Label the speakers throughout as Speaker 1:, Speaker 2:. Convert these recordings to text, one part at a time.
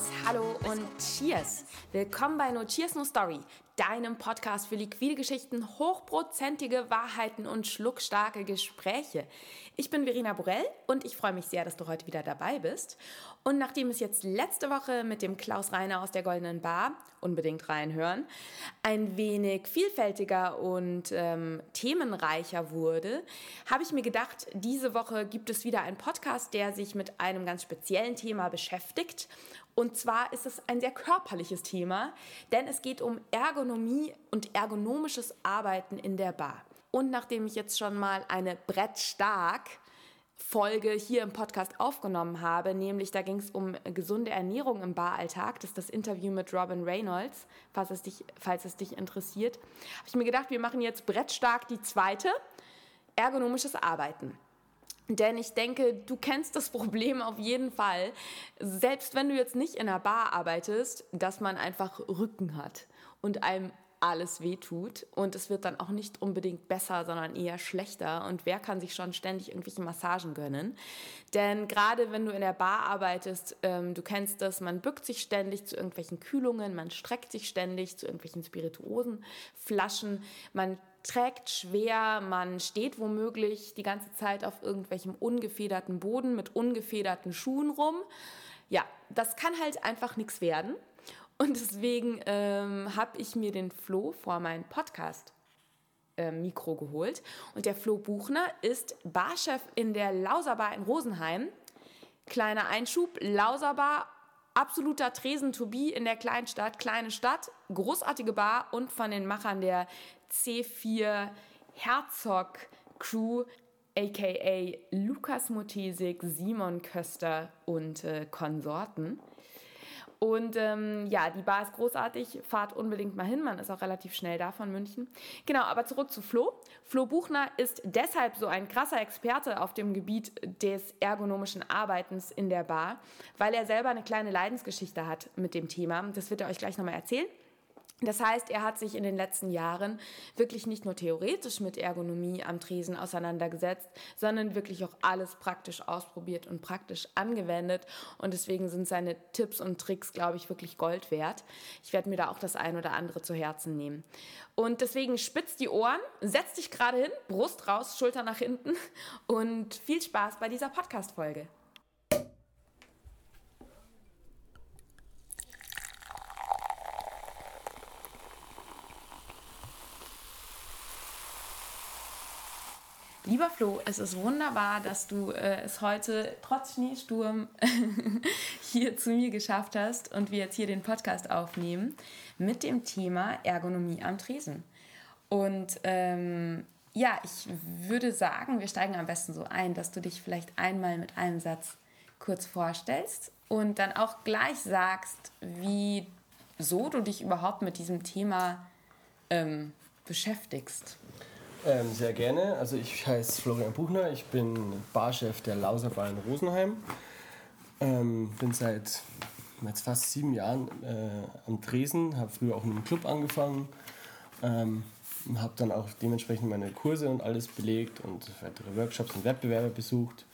Speaker 1: Servus, hallo und Cheers. Willkommen bei No Cheers No Story, deinem Podcast für liquide Geschichten, hochprozentige Wahrheiten und schluckstarke Gespräche. Ich bin Verena Borell und ich freue mich sehr, dass du heute wieder dabei bist. Und nachdem es jetzt letzte Woche mit dem Klaus Reiner aus der Goldenen Bar, unbedingt reinhören, ein wenig vielfältiger und ähm, themenreicher wurde, habe ich mir gedacht, diese Woche gibt es wieder einen Podcast, der sich mit einem ganz speziellen Thema beschäftigt. Und zwar ist es ein sehr körperliches Thema, denn es geht um Ergonomie und ergonomisches Arbeiten in der Bar. Und nachdem ich jetzt schon mal eine Brettstark Folge hier im Podcast aufgenommen habe, nämlich da ging es um gesunde Ernährung im Baralltag. Das ist das Interview mit Robin Reynolds, falls es dich, falls es dich interessiert. Habe ich mir gedacht, wir machen jetzt Brettstark die zweite, ergonomisches Arbeiten. Denn ich denke, du kennst das Problem auf jeden Fall, selbst wenn du jetzt nicht in einer Bar arbeitest, dass man einfach Rücken hat und einem alles wehtut und es wird dann auch nicht unbedingt besser, sondern eher schlechter. Und wer kann sich schon ständig irgendwelche Massagen gönnen? Denn gerade wenn du in der Bar arbeitest, ähm, du kennst das, man bückt sich ständig zu irgendwelchen Kühlungen, man streckt sich ständig zu irgendwelchen Spirituosen, Flaschen, man trägt schwer, man steht womöglich die ganze Zeit auf irgendwelchem ungefederten Boden mit ungefederten Schuhen rum. Ja, das kann halt einfach nichts werden. Und deswegen ähm, habe ich mir den Flo vor meinen Podcast äh, Mikro geholt. Und der Flo Buchner ist Barchef in der Lauserbar in Rosenheim. Kleiner Einschub, Lauserbar, absoluter Tresen to be in der Kleinstadt, kleine Stadt, großartige Bar und von den Machern der C4 Herzog Crew aka Lukas Motesik, Simon Köster und äh, Konsorten. Und ähm, ja, die Bar ist großartig. Fahrt unbedingt mal hin. Man ist auch relativ schnell da von München. Genau, aber zurück zu Flo. Flo Buchner ist deshalb so ein krasser Experte auf dem Gebiet des ergonomischen Arbeitens in der Bar, weil er selber eine kleine Leidensgeschichte hat mit dem Thema. Das wird er euch gleich nochmal erzählen. Das heißt, er hat sich in den letzten Jahren wirklich nicht nur theoretisch mit Ergonomie am Tresen auseinandergesetzt, sondern wirklich auch alles praktisch ausprobiert und praktisch angewendet. Und deswegen sind seine Tipps und Tricks, glaube ich, wirklich Gold wert. Ich werde mir da auch das ein oder andere zu Herzen nehmen. Und deswegen spitz die Ohren, setz dich gerade hin, Brust raus, Schulter nach hinten und viel Spaß bei dieser Podcast-Folge. Lieber Flo, es ist wunderbar, dass du äh, es heute trotz Schneesturm hier zu mir geschafft hast und wir jetzt hier den Podcast aufnehmen mit dem Thema Ergonomie am Tresen. Und ähm, ja, ich würde sagen, wir steigen am besten so ein, dass du dich vielleicht einmal mit einem Satz kurz vorstellst und dann auch gleich sagst, wie so du dich überhaupt mit diesem Thema ähm, beschäftigst.
Speaker 2: Ähm, sehr gerne. Also ich heiße Florian Buchner, ich bin Barchef der Lauserbar in Rosenheim. Ähm, bin seit jetzt fast sieben Jahren äh, am Tresen, habe früher auch in einem Club angefangen, ähm, habe dann auch dementsprechend meine Kurse und alles belegt und weitere Workshops und Wettbewerbe besucht.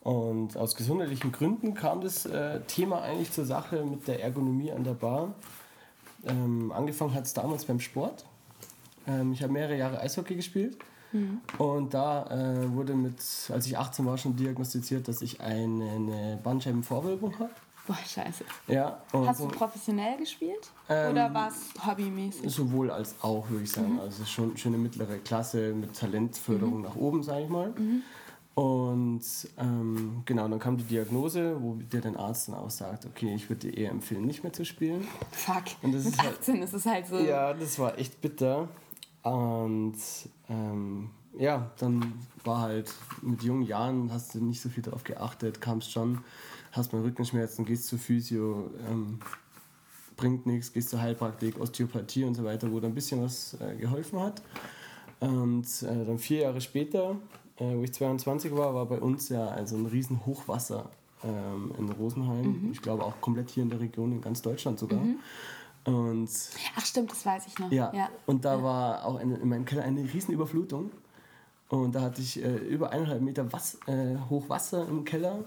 Speaker 2: Und aus gesundheitlichen Gründen kam das äh, Thema eigentlich zur Sache mit der Ergonomie an der Bar. Ähm, angefangen hat es damals beim Sport. Ähm, ich habe mehrere Jahre Eishockey gespielt. Mhm. Und da äh, wurde mit, als ich 18 war, schon diagnostiziert, dass ich eine, eine Bandscheibenvorwölbung habe.
Speaker 1: Boah, scheiße.
Speaker 2: Ja,
Speaker 1: Hast du professionell gespielt? Ähm, oder war es hobbymäßig?
Speaker 2: Sowohl als auch, würde ich sagen. Mhm. Also schon, schon eine mittlere Klasse mit Talentförderung mhm. nach oben, sage ich mal. Mhm. Und ähm, genau, dann kam die Diagnose, wo dir dein Arzt dann auch sagt, okay, ich würde dir eher empfehlen, nicht mehr zu spielen.
Speaker 1: Fuck,
Speaker 2: und das
Speaker 1: mit
Speaker 2: ist
Speaker 1: 18 halt, ist es halt so.
Speaker 2: Ja, das war echt bitter. Und ähm, ja, dann war halt mit jungen Jahren, hast du nicht so viel darauf geachtet, kamst schon, hast mal Rückenschmerzen, gehst zur Physio, ähm, bringt nichts, gehst zur Heilpraktik, Osteopathie und so weiter, wo da ein bisschen was äh, geholfen hat. Und äh, dann vier Jahre später, äh, wo ich 22 war, war bei uns ja also ein riesen Hochwasser ähm, in Rosenheim. Mhm. Ich glaube auch komplett hier in der Region, in ganz Deutschland sogar. Mhm. Und
Speaker 1: Ach stimmt, das weiß ich noch.
Speaker 2: Ja, ja. und da ja. war auch in, in meinem Keller eine riesen Überflutung. Und da hatte ich äh, über eineinhalb Meter Was, äh, Hochwasser im Keller,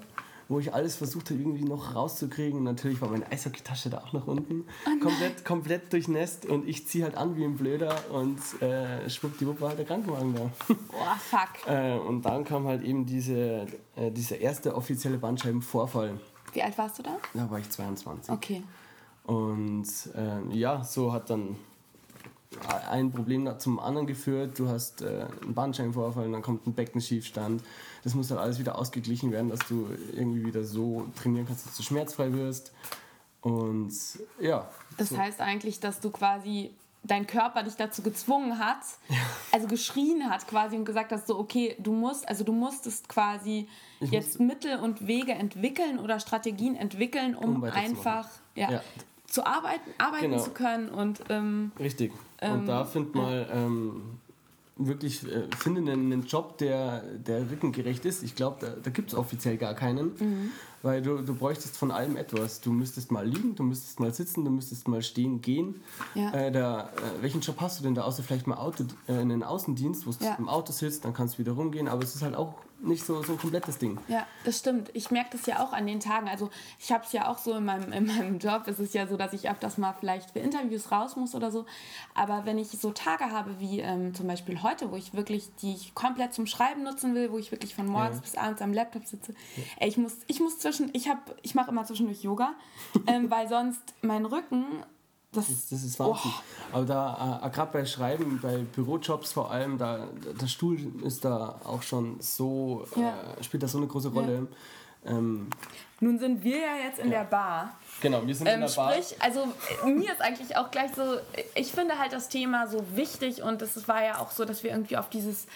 Speaker 2: wo ich alles versucht habe, irgendwie noch rauszukriegen. Und natürlich war meine Eishockeytasche da auch nach unten. Oh komplett, komplett durchnässt und ich ziehe halt an wie ein Blöder und äh, schwuppdiwupp war halt der Krankenwagen da.
Speaker 1: Boah, fuck.
Speaker 2: äh, und dann kam halt eben diese, äh, dieser erste offizielle Bandscheibenvorfall.
Speaker 1: Wie alt warst du da?
Speaker 2: Da war ich 22.
Speaker 1: Okay.
Speaker 2: Und äh, ja, so hat dann ein Problem zum anderen geführt. Du hast äh, einen Bandscheibenvorfall, dann kommt ein Beckenschiefstand. Das muss dann alles wieder ausgeglichen werden, dass du irgendwie wieder so trainieren kannst, dass du schmerzfrei wirst. Und ja.
Speaker 1: Das so. heißt eigentlich, dass du quasi dein Körper dich dazu gezwungen hat, ja. also geschrien hat quasi und gesagt hast, so okay, du musst, also du musstest quasi ich jetzt Mittel und Wege entwickeln oder Strategien entwickeln, um, um einfach ja, ja, zu arbeiten, arbeiten genau. zu können und ähm,
Speaker 2: richtig. Und ähm, da find mal ähm, wirklich äh, finde einen, einen, Job, der, der rückengerecht ist. Ich glaube, da, da gibt es offiziell gar keinen, mhm. weil du, du bräuchtest von allem etwas. Du müsstest mal liegen, du müsstest mal sitzen, du müsstest mal stehen, gehen. Ja. Äh, da, äh, welchen Job hast du denn da, außer vielleicht mal Auto, äh, einen Außendienst, wo du ja. im Auto sitzt, dann kannst du wieder rumgehen, aber es ist halt auch nicht so, so ein komplettes Ding.
Speaker 1: Ja, das stimmt. Ich merke das ja auch an den Tagen. Also ich habe es ja auch so in meinem, in meinem Job. Es ist ja so, dass ich öfters mal vielleicht für Interviews raus muss oder so. Aber wenn ich so Tage habe wie ähm, zum Beispiel heute, wo ich wirklich, die ich komplett zum Schreiben nutzen will, wo ich wirklich von morgens ja. bis abends am Laptop sitze, ja. ey, ich muss, ich muss zwischen, ich habe, ich mache immer zwischendurch Yoga, ähm, weil sonst mein Rücken
Speaker 2: das, das, das, ist Wahnsinn. Oh. Aber da, äh, gerade bei Schreiben, bei Bürojobs vor allem, da, der Stuhl ist da auch schon so, ja. äh, spielt da so eine große Rolle. Ja. Ähm,
Speaker 1: Nun sind wir ja jetzt in ja. der Bar.
Speaker 2: Genau, wir sind ähm, in der
Speaker 1: sprich, Bar. Also mir ist eigentlich auch gleich so, ich finde halt das Thema so wichtig und es war ja auch so, dass wir irgendwie auf dieses,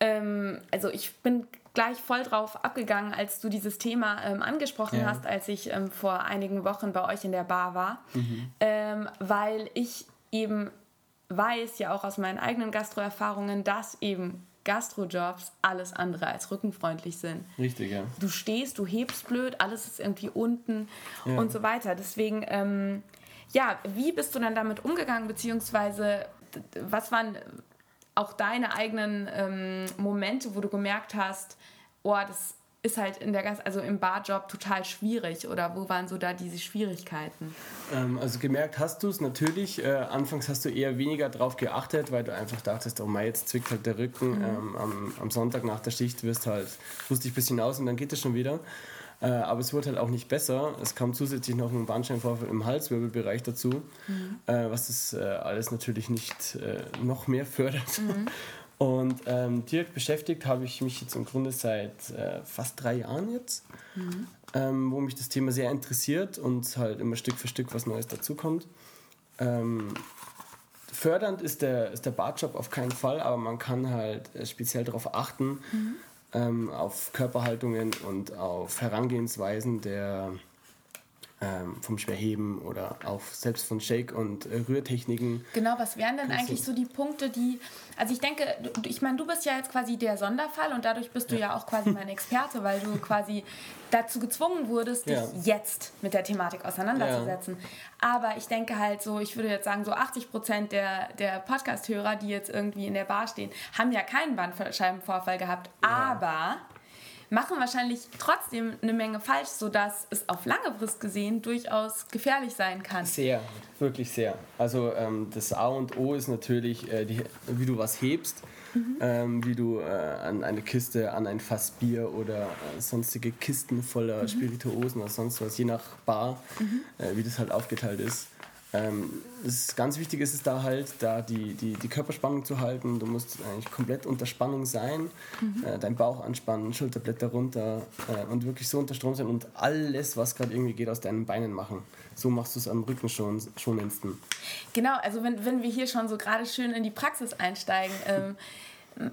Speaker 1: ähm, also ich bin gleich voll drauf abgegangen, als du dieses Thema ähm, angesprochen ja. hast, als ich ähm, vor einigen Wochen bei euch in der Bar war, mhm. ähm, weil ich eben weiß ja auch aus meinen eigenen Gastroerfahrungen, dass eben Gastrojobs alles andere als rückenfreundlich sind.
Speaker 2: Richtig, ja.
Speaker 1: Du stehst, du hebst blöd, alles ist irgendwie unten ja. und so weiter. Deswegen, ähm, ja, wie bist du dann damit umgegangen, beziehungsweise was waren auch deine eigenen ähm, Momente, wo du gemerkt hast, oh, das ist halt in der Gast, also im Barjob total schwierig oder wo waren so da diese Schwierigkeiten?
Speaker 2: Ähm, also gemerkt hast du es natürlich. Äh, anfangs hast du eher weniger drauf geachtet, weil du einfach dachtest, oh mein, jetzt zwickt halt der Rücken. Mhm. Ähm, am, am, Sonntag nach der Schicht wirst halt, ruhst dich ein bisschen aus und dann geht es schon wieder. Äh, aber es wurde halt auch nicht besser. Es kam zusätzlich noch ein Bandscheibenvorfall im Halswirbelbereich dazu, mhm. äh, was das äh, alles natürlich nicht äh, noch mehr fördert. Mhm. Und ähm, direkt beschäftigt habe ich mich jetzt im Grunde seit äh, fast drei Jahren jetzt, mhm. ähm, wo mich das Thema sehr interessiert und halt immer Stück für Stück was Neues dazukommt. Ähm, fördernd ist der, ist der Bartjob auf keinen Fall, aber man kann halt äh, speziell darauf achten, mhm. Ähm, auf Körperhaltungen und auf Herangehensweisen der, ähm, vom Schwerheben oder auch selbst von Shake- und äh, Rührtechniken.
Speaker 1: Genau, was wären denn eigentlich so die Punkte, die, also ich denke, du, ich meine, du bist ja jetzt quasi der Sonderfall und dadurch bist du ja, ja auch quasi mein Experte, weil du quasi dazu gezwungen wurdest, dich ja. jetzt mit der Thematik auseinanderzusetzen. Ja. Aber ich denke halt so, ich würde jetzt sagen, so 80 Prozent der, der Podcast-Hörer, die jetzt irgendwie in der Bar stehen, haben ja keinen Bandscheibenvorfall gehabt, aber machen wahrscheinlich trotzdem eine Menge falsch, sodass es auf lange Frist gesehen durchaus gefährlich sein kann.
Speaker 2: Sehr, wirklich sehr. Also ähm, das A und O ist natürlich, äh, die, wie du was hebst. Mhm. Ähm, wie du äh, an eine Kiste, an ein Fass Bier oder äh, sonstige Kisten voller mhm. Spirituosen oder sonst was, je nach Bar, mhm. äh, wie das halt aufgeteilt ist. Ähm, ist, ganz wichtig ist es da halt, da die, die, die Körperspannung zu halten. Du musst eigentlich komplett unter Spannung sein, mhm. äh, deinen Bauch anspannen, Schulterblätter runter äh, und wirklich so unter Strom sein und alles, was gerade irgendwie geht, aus deinen Beinen machen. So machst du es am Rücken schon, schon instant.
Speaker 1: Genau, also wenn, wenn wir hier schon so gerade schön in die Praxis einsteigen, ähm,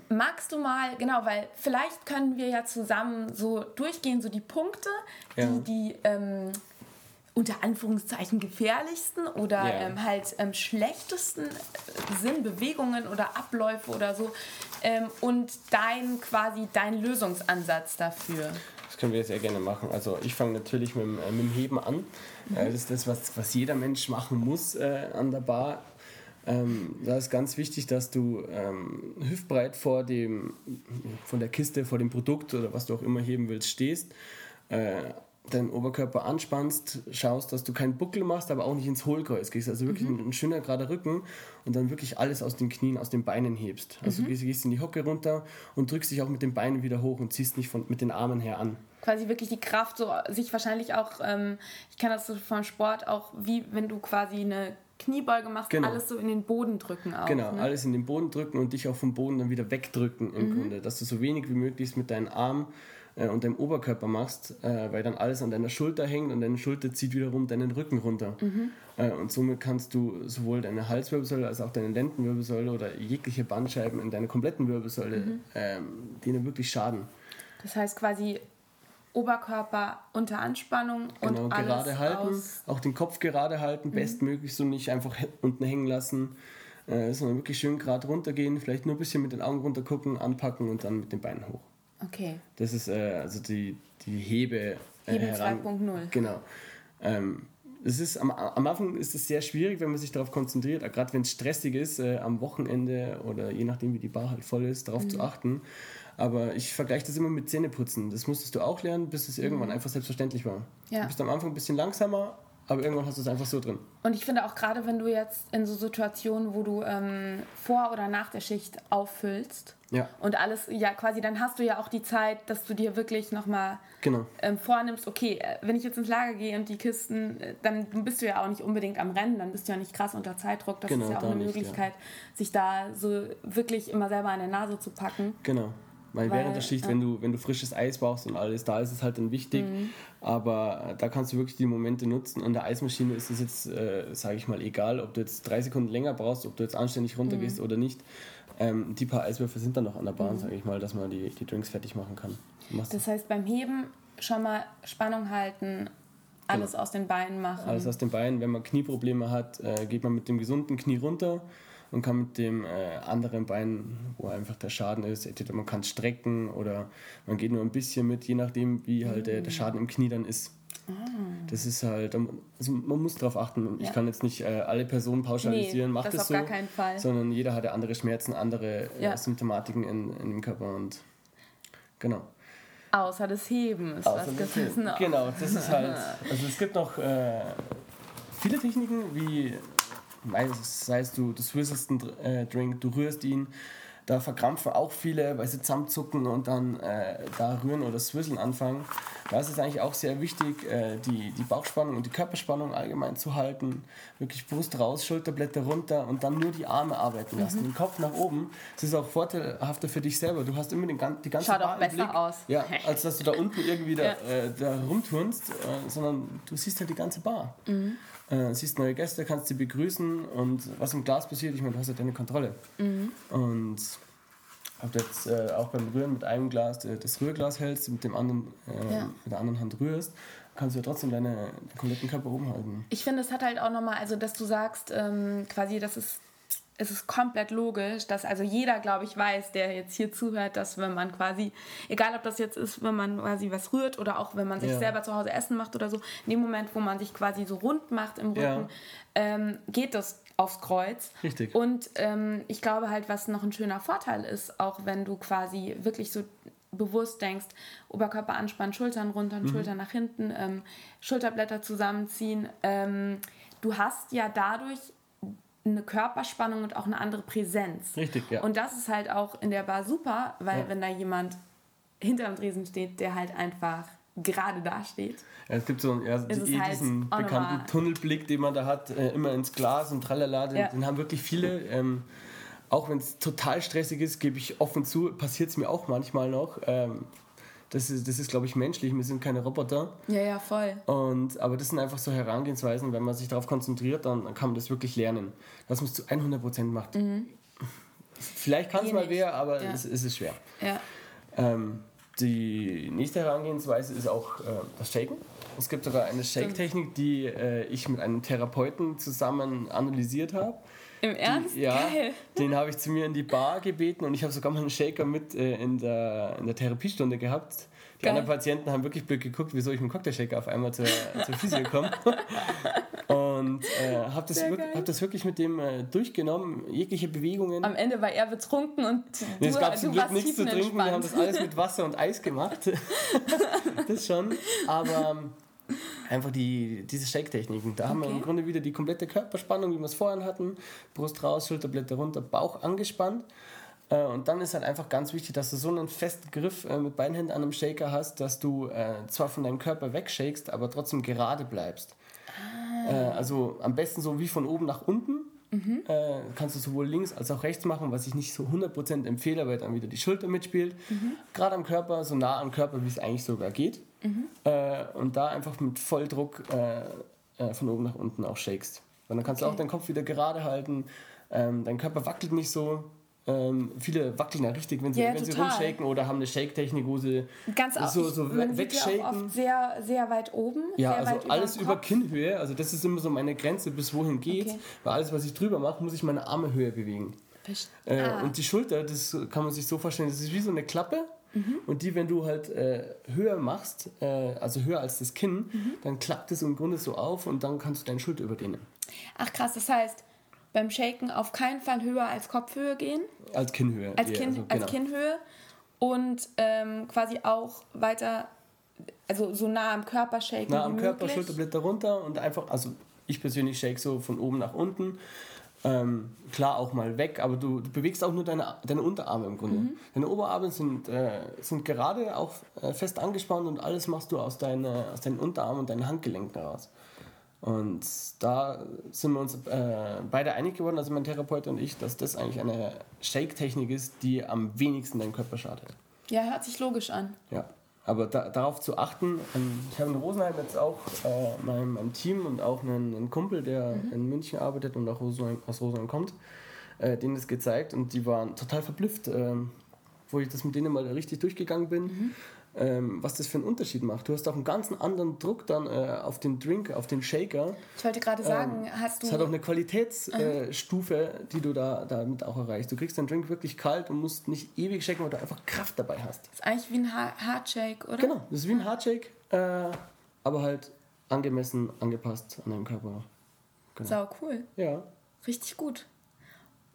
Speaker 1: Magst du mal, genau, weil vielleicht können wir ja zusammen so durchgehen, so die Punkte, die, ja. die ähm, unter Anführungszeichen gefährlichsten oder yeah. ähm, halt ähm, schlechtesten äh, Sinnbewegungen oder Abläufe oder so ähm, und dein quasi dein Lösungsansatz dafür.
Speaker 2: Das können wir sehr gerne machen. Also ich fange natürlich mit, äh, mit, dem Heben an. Mhm. Äh, das ist das, was, was jeder Mensch machen muss äh, an der Bar. Ähm, da ist ganz wichtig, dass du ähm, hüftbreit vor dem, von der Kiste, vor dem Produkt oder was du auch immer heben willst, stehst äh, deinen Oberkörper anspannst, schaust, dass du keinen Buckel machst, aber auch nicht ins Hohlkreuz gehst. Also wirklich mhm. ein, ein, schöner gerader Rücken und dann wirklich alles aus den Knien, aus den Beinen hebst. Also mhm. du gehst in die Hocke runter und drückst dich auch mit den Beinen wieder hoch und ziehst nicht von, mit den Armen her an.
Speaker 1: Quasi wirklich die Kraft, so sich wahrscheinlich auch, ähm, ich kenne das so vom Sport, auch wie wenn du quasi eine Kniebeuge machst, genau. alles so in den Boden drücken
Speaker 2: auch. Genau, ne? alles in den Boden drücken und dich auch vom Boden dann wieder wegdrücken im mhm. Grunde, dass du so wenig wie möglich mit deinen Armen äh, und deinem Oberkörper machst, äh, weil dann alles an deiner Schulter hängt und deine Schulter zieht wiederum deinen Rücken runter. Mhm. Äh, und somit kannst du sowohl deine Halswirbelsäule als auch deine Lendenwirbelsäule oder jegliche Bandscheiben in deiner kompletten Wirbelsäule, mhm. ähm, denen wirklich schaden.
Speaker 1: Das heißt quasi Oberkörper unter Anspannung
Speaker 2: genau, und alles gerade halten, auch den Kopf gerade halten, mhm. bestmöglich so nicht einfach unten hängen lassen, äh, sondern wirklich schön gerade runtergehen, vielleicht nur ein bisschen mit den Augen runter gucken, anpacken und dann mit den Beinen hoch. Okay. Das ist äh, also die, die Hebe. Äh, Hebe 2.0. Genau. Ähm, es ist, am, am Anfang ist es sehr schwierig, wenn man sich darauf konzentriert, gerade wenn es stressig ist, äh, am Wochenende oder je nachdem, wie die Bar halt voll ist, darauf mhm. zu achten. Aber ich vergleiche das immer mit Zähneputzen. Das musstest du auch lernen, bis es irgendwann mhm. einfach selbstverständlich war. Ja. Du bist am Anfang ein bisschen langsamer, aber irgendwann hast du es einfach so drin.
Speaker 1: Und ich finde auch gerade, wenn du jetzt in so Situationen, wo du ähm, vor oder nach der Schicht auffüllst ja. und alles, ja quasi, dann hast du ja auch die Zeit, dass du dir wirklich nochmal genau. ähm, vornimmst, okay, äh, wenn ich jetzt ins Lager gehe und die Kisten, äh, dann bist du ja auch nicht unbedingt am Rennen, dann bist du ja nicht krass unter Zeitdruck. Das genau, ist ja auch eine nicht, Möglichkeit, ja. sich da so wirklich immer selber an der Nase zu packen.
Speaker 2: Genau. Weil, Weil während der Schicht, ja. wenn, du, wenn du frisches Eis brauchst und alles, da ist es halt dann wichtig. Mhm. Aber da kannst du wirklich die Momente nutzen. An der Eismaschine ist es jetzt, äh, sage ich mal, egal, ob du jetzt drei Sekunden länger brauchst, ob du jetzt anständig runtergehst mhm. oder nicht. Ähm, die paar Eiswürfel sind dann noch an der Bahn, mhm. sage ich mal, dass man die, die Drinks fertig machen kann.
Speaker 1: Das heißt, beim Heben schon mal Spannung halten, alles genau. aus den Beinen machen.
Speaker 2: Alles aus den Beinen. Wenn man Knieprobleme hat, äh, geht man mit dem gesunden Knie runter und kann mit dem äh, anderen Bein, wo einfach der Schaden ist, entweder man kann strecken oder man geht nur ein bisschen mit, je nachdem, wie halt der, der Schaden im Knie dann ist. Ah. Das ist halt, also man muss darauf achten. Ja. Ich kann jetzt nicht äh, alle Personen pauschalisieren, nee, macht das, das so, gar keinen Fall. sondern jeder hat ja andere Schmerzen, andere äh, ja. Symptomatiken in, in dem Körper und genau.
Speaker 1: Außer das Heben ist Außer was
Speaker 2: gefressen. Genau, das ist halt, also es gibt noch äh, viele Techniken, wie sei es du, du swizzest einen äh, Drink, du rührst ihn, da verkrampfen auch viele, weil sie zusammenzucken und dann äh, da rühren oder swizzeln anfangen. Da ist es eigentlich auch sehr wichtig, äh, die, die Bauchspannung und die Körperspannung allgemein zu halten. Wirklich Brust raus, Schulterblätter runter und dann nur die Arme arbeiten lassen. Mhm. Den Kopf nach oben. Das ist auch vorteilhafter für dich selber. Du hast immer den, die ganze Schaut Bar auch besser Blick, aus. Ja, als dass du da unten irgendwie da, ja. äh, da rumturnst, äh, sondern du siehst halt die ganze Bar. Mhm. Äh, siehst neue Gäste, kannst sie begrüßen und was im Glas passiert, ich meine, du hast ja deine Kontrolle. Mhm. Und ob du jetzt äh, auch beim Rühren mit einem Glas äh, das Rührglas hältst, mit dem anderen, äh, ja. mit der anderen Hand rührst, kannst du ja trotzdem deine, deinen kompletten Körper oben halten.
Speaker 1: Ich finde, es hat halt auch nochmal, also dass du sagst, ähm, quasi, dass es es ist komplett logisch, dass also jeder, glaube ich, weiß, der jetzt hier zuhört, dass wenn man quasi, egal ob das jetzt ist, wenn man quasi was rührt oder auch wenn man sich ja. selber zu Hause Essen macht oder so, in dem Moment, wo man sich quasi so rund macht im Rücken, ja. ähm, geht das aufs Kreuz. Richtig. Und ähm, ich glaube halt, was noch ein schöner Vorteil ist, auch wenn du quasi wirklich so bewusst denkst, Oberkörper anspannen, Schultern runter, mhm. Schultern nach hinten, ähm, Schulterblätter zusammenziehen. Ähm, du hast ja dadurch eine Körperspannung und auch eine andere Präsenz. Richtig, ja. Und das ist halt auch in der Bar super, weil ja. wenn da jemand hinter dem Tresen steht, der halt einfach gerade da steht.
Speaker 2: Ja, es gibt so ja, die, halt diesen bekannten Tunnelblick, den man da hat, äh, immer ins Glas und tralala, den, ja. den haben wirklich viele. Ähm, auch wenn es total stressig ist, gebe ich offen zu, passiert es mir auch manchmal noch. Ähm, das ist, das ist glaube ich, menschlich. Wir sind keine Roboter.
Speaker 1: Ja, ja, voll.
Speaker 2: Und, aber das sind einfach so Herangehensweisen, wenn man sich darauf konzentriert, dann, dann kann man das wirklich lernen. Dass man es zu 100% macht. Mhm. Vielleicht kann es mal wer, aber ja. es, es ist schwer. Ja. Ähm, die nächste Herangehensweise ist auch äh, das Shaken. Es gibt sogar eine Shake-Technik, die äh, ich mit einem Therapeuten zusammen analysiert habe. Im Ernst? Die, ja, Geil. den habe ich zu mir in die Bar gebeten und ich habe sogar mal einen Shaker mit äh, in, der, in der Therapiestunde gehabt. Die anderen Patienten haben wirklich blöd geguckt, wieso ich mit dem Cocktailshaker auf einmal zur, zur Physio komme. Und äh, habe das, hab das wirklich mit dem äh, durchgenommen, jegliche Bewegungen.
Speaker 1: Am Ende war er betrunken und du,
Speaker 2: nee, es gab zum Glück nichts zu trinken. Wir haben das alles mit Wasser und Eis gemacht. das schon. Aber ähm, einfach die, diese Shake-Techniken. Da okay. haben wir im Grunde wieder die komplette Körperspannung, wie wir es vorhin hatten. Brust raus, Schulterblätter runter, Bauch angespannt. Äh, und dann ist halt einfach ganz wichtig, dass du so einen festen Griff äh, mit beiden Händen an einem Shaker hast, dass du äh, zwar von deinem Körper wegshakest, aber trotzdem gerade bleibst. Ah. also am besten so wie von oben nach unten. Mhm. Äh, kannst du sowohl links als auch rechts machen, was ich nicht so 100% empfehle, weil dann wieder die Schulter mitspielt. Mhm. Gerade am Körper, so nah am Körper, wie es eigentlich sogar geht. Mhm. Äh, und da einfach mit Volldruck äh, von oben nach unten auch shakest. Und dann kannst okay. du auch deinen Kopf wieder gerade halten. Ähm, dein Körper wackelt nicht so. Ähm, viele wackeln ja richtig, wenn sie, ja, wenn sie rumshaken oder haben eine Shake-Technik, wo sie
Speaker 1: Ganz so, so man wegshaken. Ja oft sehr, sehr weit oben.
Speaker 2: Ja, also alles über Kinnhöhe. Also das ist immer so meine Grenze, bis wohin geht. Okay. Weil alles, was ich drüber mache, muss ich meine Arme höher bewegen. Äh, ah. Und die Schulter, das kann man sich so vorstellen, das ist wie so eine Klappe. Mhm. Und die, wenn du halt äh, höher machst, äh, also höher als das Kinn, mhm. dann klappt es im Grunde so auf und dann kannst du deine Schulter überdehnen.
Speaker 1: Ach krass, das heißt, beim Shaken auf keinen Fall höher als Kopfhöhe gehen.
Speaker 2: Als Kinnhöhe.
Speaker 1: Als, Kinn, also, genau. als Kinnhöhe. Und ähm, quasi auch weiter, also so nah am Körper shaken.
Speaker 2: Nah am Körper, Schulterblätter runter und einfach, also ich persönlich shake so von oben nach unten. Ähm, klar auch mal weg, aber du, du, bewegst auch nur deine, deine Unterarme im Grunde. Mhm. Deine Oberarme sind, äh, sind gerade auch äh, fest angespannt und alles machst du aus, deine, aus deinen Unterarmen und deinen Handgelenken raus. Und da sind wir uns äh, beide einig geworden, also mein Therapeut und ich, dass das eigentlich eine Shake-Technik ist, die am wenigsten deinen Körper schadet.
Speaker 1: Ja, hört sich logisch an.
Speaker 2: Ja, aber da, darauf zu achten, ähm, ich habe in Rosenheim jetzt auch äh, mein, mein Team und auch einen, einen Kumpel, der mhm. in München arbeitet und auch Rosenheim, aus Rosenheim kommt, äh, denen das gezeigt und die waren total verblüfft, äh, wo ich das mit denen mal richtig durchgegangen bin. Mhm ähm, was das für einen Unterschied macht. Du hast auch einen ganz anderen Druck dann äh, auf den Drink, auf den Shaker.
Speaker 1: Ich wollte gerade sagen, ähm, hast du.
Speaker 2: Es hat auch eine Qualitätsstufe, äh, die du da damit auch erreichst. Du kriegst den Drink wirklich kalt und musst nicht ewig shaken, weil du einfach Kraft dabei hast.
Speaker 1: Das ist eigentlich wie ein Hardshake, oder?
Speaker 2: Genau, das ist wie ein Hardshake, äh, aber halt angemessen, angepasst an deinem Körper.
Speaker 1: Genau. Sau cool.
Speaker 2: Ja.
Speaker 1: Richtig gut.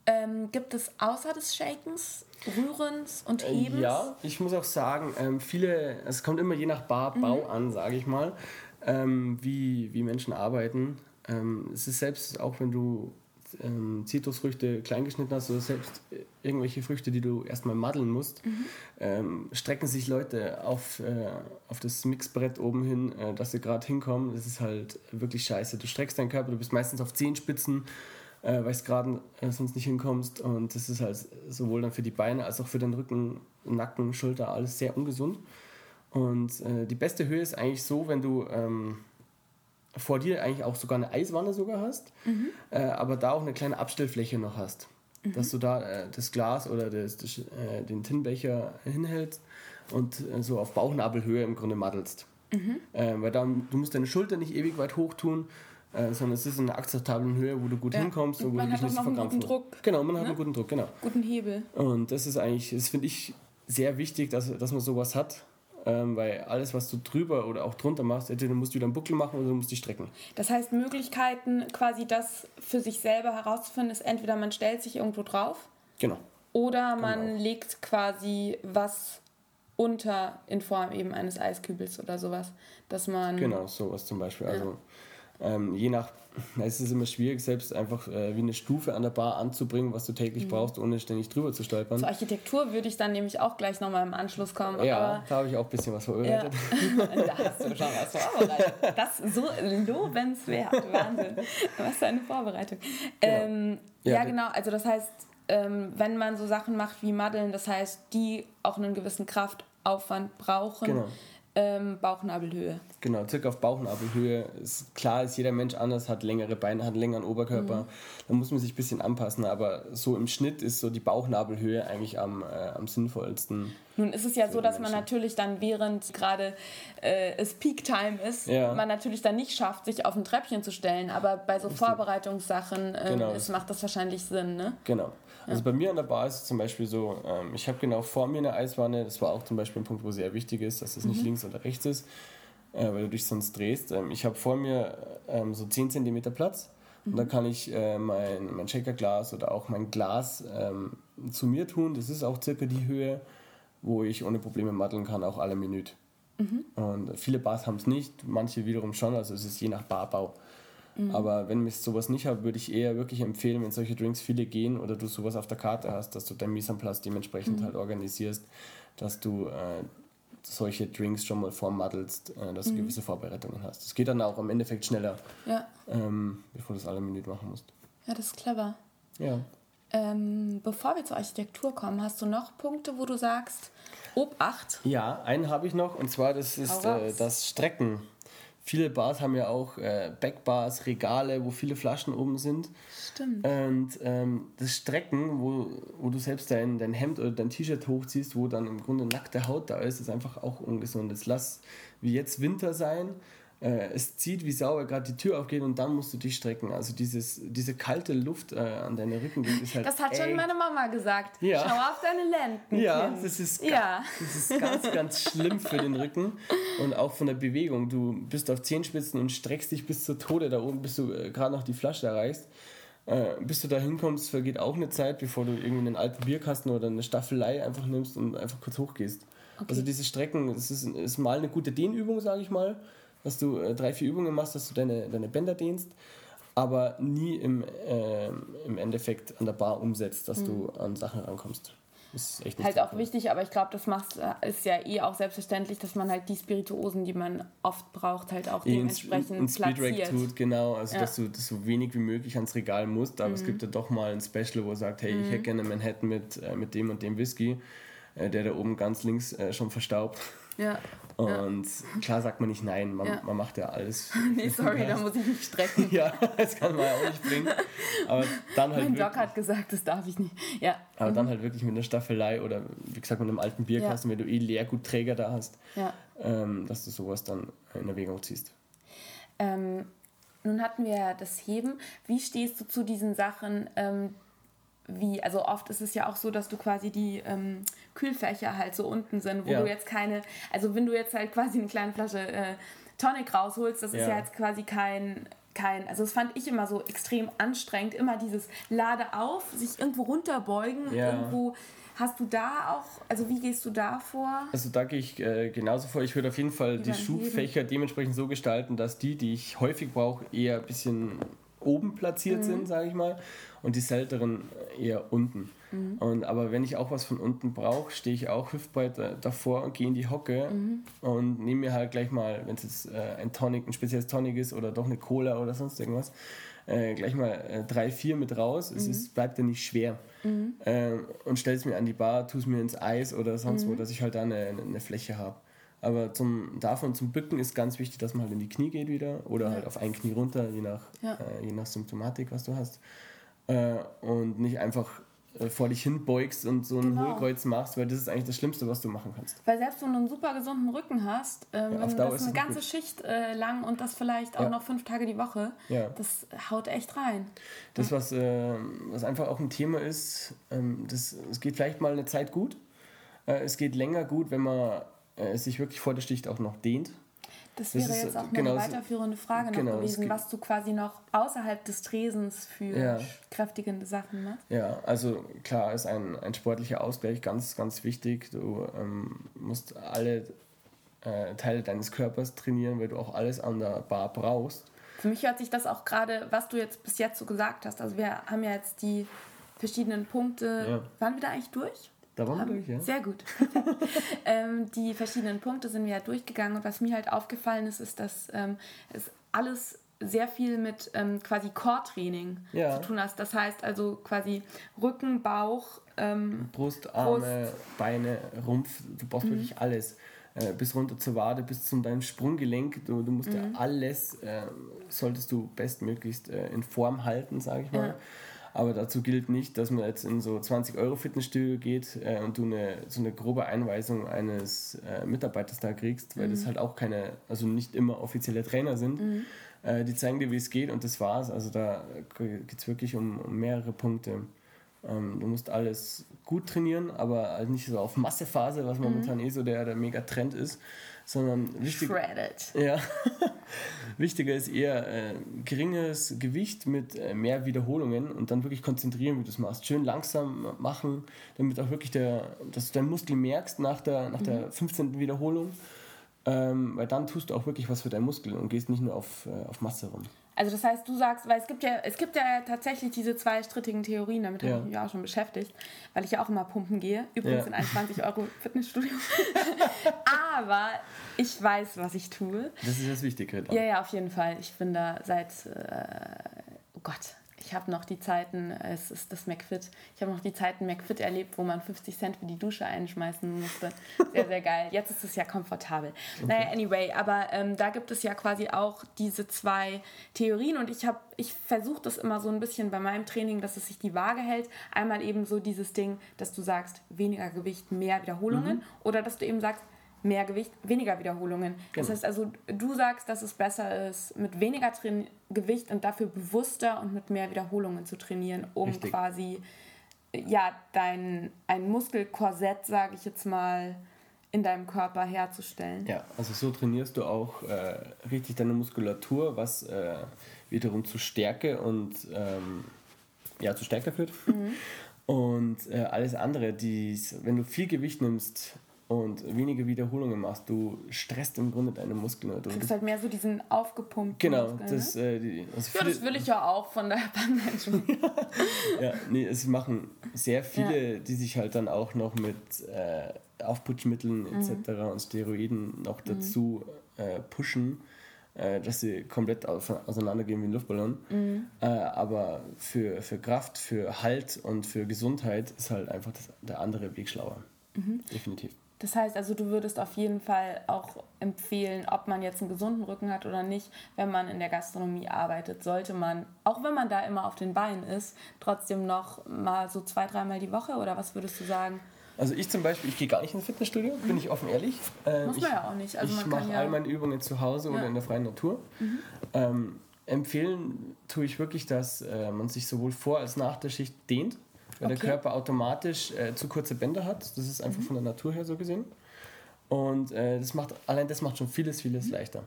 Speaker 1: Ähm, gibt es außer des Shakens, Rührens und äh, Hebens?
Speaker 2: Ja, ich muss auch sagen, ähm, viele, es kommt immer je nach Barbau mhm. an, sage ich mal, ähm, wie, wie Menschen arbeiten. Ähm, es ist selbst, auch wenn du ähm, Zitrusfrüchte klein geschnitten hast oder selbst irgendwelche Früchte, die du erstmal maddeln musst, mhm. ähm, strecken sich Leute auf, äh, auf das Mixbrett oben hin, äh, dass sie gerade hinkommen. Das ist halt wirklich scheiße. Du streckst deinen Körper, du bist meistens auf Zehenspitzen äh, weil du gerade äh, sonst nicht hinkommst. Und das ist halt sowohl dann für die Beine als auch für den Rücken, Nacken, Schulter alles sehr ungesund. Und äh, die beste Höhe ist eigentlich so, wenn du ähm, vor dir eigentlich auch sogar eine Eiswanne sogar hast, mhm. äh, aber da auch eine kleine Abstellfläche noch hast. Mhm. Dass du da äh, das Glas oder das, das äh, den Tinnbecher hinhältst und so auf Bauchnabelhöhe im Grunde maddelst. Mhm. weil dann, du musst deine Schulter nicht ewig weit hoch tun, äh, sondern es ist in einer akzeptablen Höhe, wo du gut ja. hinkommst und, wo du dich nicht verkrampfen musst. Druck. Genau, man ne? hat einen guten Druck, genau.
Speaker 1: Guten Hebel.
Speaker 2: Und das ist eigentlich, das finde ich sehr wichtig, dass, dass man sowas hat. Ähm, weil alles, was du drüber oder auch drunter machst, entweder musst du wieder einen Buckel machen oder du musst dich strecken.
Speaker 1: Das heißt, Möglichkeiten, quasi das für sich selber herauszufinden, ist entweder man stellt sich irgendwo drauf.
Speaker 2: Genau.
Speaker 1: Oder man legt quasi was unter in Form eben eines Eiskübels oder sowas, dass man
Speaker 2: genau sowas zum Beispiel. Ja. Also ähm, je nach, es ist immer schwierig, selbst einfach äh, wie eine Stufe an der Bar anzubringen, was du täglich mhm. brauchst, ohne ständig drüber zu stolpern.
Speaker 1: Zur Architektur würde ich dann nämlich auch gleich nochmal im Anschluss kommen.
Speaker 2: Ja, da habe ich auch ein bisschen was vorbereitet.
Speaker 1: Ja. da hast du schon was vorbereitet. Das ist so lobenswert. Wahnsinn. Was für eine Vorbereitung. Genau. Ähm, ja, ja, genau. Also das heißt, ähm, wenn man so Sachen macht wie Maddeln, das heißt, die auch einen gewissen Kraftaufwand brauchen. Genau ähm, Bauchnabelhöhe.
Speaker 2: Genau, circa auf Bauchnabelhöhe. Ist, klar ist jeder Mensch anders, hat längere Beine, hat einen längeren Oberkörper. Mhm. Da muss man sich ein bisschen anpassen, aber so im Schnitt ist so die Bauchnabelhöhe eigentlich am, äh, am sinnvollsten.
Speaker 1: Nun ist es ja so, dass man natürlich dann, während gerade äh, es Peak Time ist, ja. man natürlich dann nicht schafft, sich auf ein Treppchen zu stellen. Aber bei so Vorbereitungssachen äh, genau. ist, macht das wahrscheinlich Sinn, ne?
Speaker 2: Genau. Also bei mir an der Bar ist es zum Beispiel so, ähm, ich habe genau vor mir eine Eiswanne, das war auch zum Beispiel ein Punkt, wo sehr wichtig ist, dass es mhm. nicht links oder rechts ist. äh, weil du dich sonst drehst. Ähm, ich habe vor mir ähm, so 10 cm Platz und da kann ich äh, mein, mein Shakerglas oder auch mein Glas ähm, zu mir tun. Das ist auch circa die Höhe, wo ich ohne Probleme maddeln kann, auch alle Minute. Mhm. Und viele Bars haben es nicht, manche wiederum schon, also es ist je nach Barbau. Mhm. Aber wenn ich sowas nicht habe, würde ich eher wirklich empfehlen, wenn solche Drinks viele gehen oder du sowas auf der Karte hast, dass du dein Mise en place dementsprechend mhm. halt organisierst, dass du äh, solche Drinks schon mal vormaddelst, äh, dass du mhm. gewisse Vorbereitungen hast. Das geht dann auch im Endeffekt schneller, ja. ähm, bevor du das alle Minuten machen musst.
Speaker 1: Ja, das ist clever. Ja. Ähm, bevor wir zur Architektur kommen, hast du noch Punkte, wo du sagst, Obacht?
Speaker 2: Ja, einen habe ich noch und zwar das ist äh, das Strecken. Viele Bars haben ja auch äh, Backbars, Regale, wo viele Flaschen oben sind. Stimmt. Und ähm, das Strecken, wo, wo du selbst dein, dein Hemd oder dein T-Shirt hochziehst, wo dann im Grunde nackte Haut da ist, ist einfach auch ungesund. Das lass wie jetzt Winter sein äh, es zieht, wie sauber gerade die Tür aufgeht und dann musst du dich strecken. Also dieses, diese kalte Luft äh, an deinen Rücken ist halt.
Speaker 1: Das hat ey. schon meine Mama gesagt. Ja. Schau auf deine Lenden.
Speaker 2: Ja, das ist, ja. das ist ganz, ganz schlimm für den Rücken und auch von der Bewegung. Du bist auf Zehenspitzen und streckst dich bis zur Tode da oben, bis du äh, gerade noch die Flasche erreichst. Äh, bis du da hinkommst, vergeht auch eine Zeit, bevor du irgendwie einen alten Bierkasten oder eine Staffelei einfach nimmst und einfach kurz hochgehst. Okay. Also diese Strecken, das ist, ist mal eine gute Dehnübung, sage ich mal dass du äh, drei, vier Übungen machst, dass du deine, deine Bänder dehnst, aber nie im, äh, im Endeffekt an der Bar umsetzt, dass mhm. du an Sachen rankommst.
Speaker 1: Ist echt halt auch wichtig, aber ich glaube, das macht, äh, ist ja eh auch selbstverständlich, dass man halt die Spirituosen, die man oft braucht, halt auch dementsprechend in, in platziert.
Speaker 2: tut, genau, also ja. dass, du, dass so wenig wie möglich ans Regal musst, aber mhm. es gibt ja doch mal ein Special, wo er sagt, hey, mhm. ich hätte gerne Manhattan mit, äh, mit dem und dem Whisky, äh, der da oben ganz links äh, schon verstaubt. Ja. Und ja. klar sagt man nicht nein, man, ja. man macht ja alles.
Speaker 1: nee, sorry, da muss ich mich strecken.
Speaker 2: ja, das kann man ja auch nicht bringen. Aber dann
Speaker 1: halt. Mein Doc hat gesagt, das darf ich nicht. Ja.
Speaker 2: Aber mhm. dann halt wirklich mit einer Staffelei oder wie gesagt mit einem alten Bierkasten, ja. wenn du eh Leergutträger da hast, ähm, dass du sowas dann in Erwägung ziehst.
Speaker 1: Ähm, nun hatten wir ja das Heben. Wie stehst du zu diesen Sachen, ähm, wie, also oft ist es ja auch so, dass du quasi die ähm, Kühlfächer halt so unten sind, wo ja. du jetzt keine, also wenn du jetzt halt quasi eine kleine Flasche äh, Tonic rausholst, das ja. ist ja jetzt quasi kein, kein, also das fand ich immer so extrem anstrengend, immer dieses Lade auf, sich irgendwo runterbeugen, ja. irgendwo Hast du da auch, also wie gehst du da vor?
Speaker 2: Also da gehe ich äh, genauso vor. Ich würde auf jeden Fall die Schubfächer dementsprechend so gestalten, dass die, die ich häufig brauche, eher ein bisschen oben platziert mhm. sind, sage ich mal, und die seltenen eher unten. Mhm. Und, aber wenn ich auch was von unten brauche, stehe ich auch hüftbreit davor und gehe in die Hocke mhm. und nehme mir halt gleich mal, wenn es jetzt äh, ein Tonic, ein spezielles Tonic ist oder doch eine Cola oder sonst irgendwas, äh, gleich mal äh, drei, vier mit raus. Es ist, mhm. bleibt ja nicht schwer. Mhm. Äh, und stelle es mir an die Bar, tue es mir ins Eis oder sonst wo, mhm. dass ich halt da eine, eine Fläche habe. Aber zum, davon zum Bücken ist ganz wichtig, dass man halt in die Knie geht wieder oder ja. halt auf ein Knie runter, je nach, ja. äh, je nach Symptomatik, was du hast. Äh, und nicht einfach äh, vor dich hinbeugst und so ein genau. Hohlkreuz machst, weil das ist eigentlich das Schlimmste, was du machen kannst.
Speaker 1: Weil selbst wenn du einen super gesunden Rücken hast, ähm, ja, wenn das eine ganze gut. Schicht äh, lang und das vielleicht auch noch fünf Tage die Woche, das haut echt rein.
Speaker 2: Das, was, äh, was einfach auch ein Thema ist, ähm, das, es geht vielleicht mal eine Zeit gut. Äh, es geht länger gut, wenn man äh, sich wirklich vor der Schicht auch noch dehnt.
Speaker 1: Das wäre das ist, jetzt auch genau, eine weiterführende Frage noch genau, gewesen, was du quasi noch außerhalb des Tresens für ja. kräftigende Sachen machst.
Speaker 2: Ja, also klar ist ein, ein sportlicher Ausgleich ganz, ganz wichtig. Du ähm, musst alle äh, Teile deines Körpers trainieren, weil du auch alles an der Bar brauchst.
Speaker 1: Für mich hört sich das auch gerade, was du jetzt bis jetzt so gesagt hast. Also wir haben ja jetzt die verschiedenen Punkte. Ja. Waren wir da eigentlich durch? Da waren wir durch, ja. Sehr gut. ähm, die verschiedenen Punkte sind wir ja durchgegangen und was mir halt aufgefallen ist, ist, dass ähm, es alles sehr viel mit ähm, quasi Core-Training ja. zu tun hat. Das heißt also quasi Rücken, Bauch, ähm,
Speaker 2: Brust, Arme, Brust. Beine, Rumpf, du brauchst mhm. wirklich alles. Äh, bis runter zur Wade, bis zu deinem Sprunggelenk. Du, du musst mhm. ja alles, äh, solltest du bestmöglichst äh, in Form halten, sage ich mal. Ja. Aber dazu gilt nicht, dass man jetzt in so 20 Euro Fitnessstudio geht äh, und du eine, so eine grobe Einweisung eines äh, Mitarbeiters da kriegst, weil mhm. das halt auch keine, also nicht immer offizielle Trainer sind. Mhm. Äh, die zeigen dir, wie es geht und das war's. Also da geht es wirklich um, um, mehrere Punkte. Ähm, du musst alles gut trainieren, aber halt nicht so auf Massephase, was momentan eh so der, der Mega-Trend ist, sondern wichtig,
Speaker 1: Shredded.
Speaker 2: ja, wichtiger ist eher äh, geringes Gewicht mit äh, mehr Wiederholungen und dann wirklich konzentrieren, wie du es machst. Schön langsam machen, damit auch wirklich der, dass du deinen Muskel merkst nach der, nach der 15. Wiederholung. Ähm, weil dann tust du auch wirklich was für deinen Muskel und gehst nicht nur auf, äh, auf Masse rum.
Speaker 1: Also das heißt, du sagst, weil es gibt ja, es gibt ja tatsächlich diese zwei strittigen Theorien, damit
Speaker 2: Ja.
Speaker 1: habe ich mich auch schon beschäftigt, weil ich ja auch immer pumpen gehe. Übrigens
Speaker 2: Ja.
Speaker 1: in ein 20 Euro Fitnessstudio. Aber ich weiß, was ich tue.
Speaker 2: Das ist das Wichtige. Dann.
Speaker 1: Ja, ja, auf jeden Fall. Ich bin da seit, äh, oh Gott, ich habe noch die Zeiten, es ist das McFit, ich habe noch die Zeiten McFit erlebt, wo man 50 Cent für die Dusche einschmeißen musste. Sehr, sehr geil. Jetzt ist es ja komfortabel. Naja, anyway, aber ähm, da gibt es ja quasi auch diese zwei Theorien und ich habe, ich versuche das immer so ein bisschen bei meinem Training, dass es sich die Waage hält. Einmal eben so dieses Ding, dass du sagst, weniger Gewicht, mehr Wiederholungen oder dass du eben sagst, mehr Gewicht, weniger Wiederholungen. Das
Speaker 2: Genau.
Speaker 1: heißt also, du sagst, dass es besser ist, mit weniger Train Gewicht und dafür bewusster und mit mehr Wiederholungen zu trainieren, um
Speaker 2: Richtig.
Speaker 1: quasi ja dein ein Muskelkorsett, sage ich jetzt mal, in deinem Körper herzustellen.
Speaker 2: Ja, also so trainierst du auch äh, richtig deine Muskulatur, was äh, wiederum zu Stärke und ähm, ja, zu Stärke führt. Und äh, alles andere, dies, wenn du viel Gewicht nimmst und wenige Wiederholungen machst, du stresst im Grunde deine Muskeln. Du,
Speaker 1: kriegst halt mehr so diesen aufgepumpten
Speaker 2: genau,
Speaker 1: Muskel,
Speaker 2: das,
Speaker 1: ne?
Speaker 2: äh, die, also
Speaker 1: Ja, das will ich ja auch von der Bandmenschen.
Speaker 2: Ja, nee, es machen sehr viele, die sich halt dann auch noch mit äh, Aufputschmitteln etc. und Steroiden noch dazu äh, pushen, äh, dass sie komplett au- auseinandergehen wie ein Luftballon. Äh, aber für, für Kraft, für Halt und für Gesundheit ist halt einfach das, der andere Weg schlauer. Definitiv.
Speaker 1: Das heißt also, du würdest auf jeden Fall auch empfehlen, ob man jetzt einen gesunden Rücken hat oder nicht, wenn man in der Gastronomie arbeitet, sollte man, auch wenn man da immer auf den Beinen ist, trotzdem noch mal so zwei, dreimal die Woche oder was würdest du sagen?
Speaker 2: Also ich zum Beispiel, ich gehe gar nicht ins Fitnessstudio, bin ich offen ehrlich. Ähm,
Speaker 1: Muss man
Speaker 2: ich,
Speaker 1: ja auch nicht. Also
Speaker 2: ich mache
Speaker 1: ja-
Speaker 2: all meine Übungen zu Hause oder
Speaker 1: Ja. Mhm.
Speaker 2: in der freien Natur. Ähm, empfehlen tue ich wirklich, dass äh, man sich sowohl vor als nach der Schicht dehnt, weil der
Speaker 1: Okay.
Speaker 2: Körper automatisch äh, zu kurze Bänder hat. Das ist
Speaker 1: Mhm.
Speaker 2: einfach von der Natur her so gesehen. Und äh, das macht, allein das macht schon vieles, vieles leichter.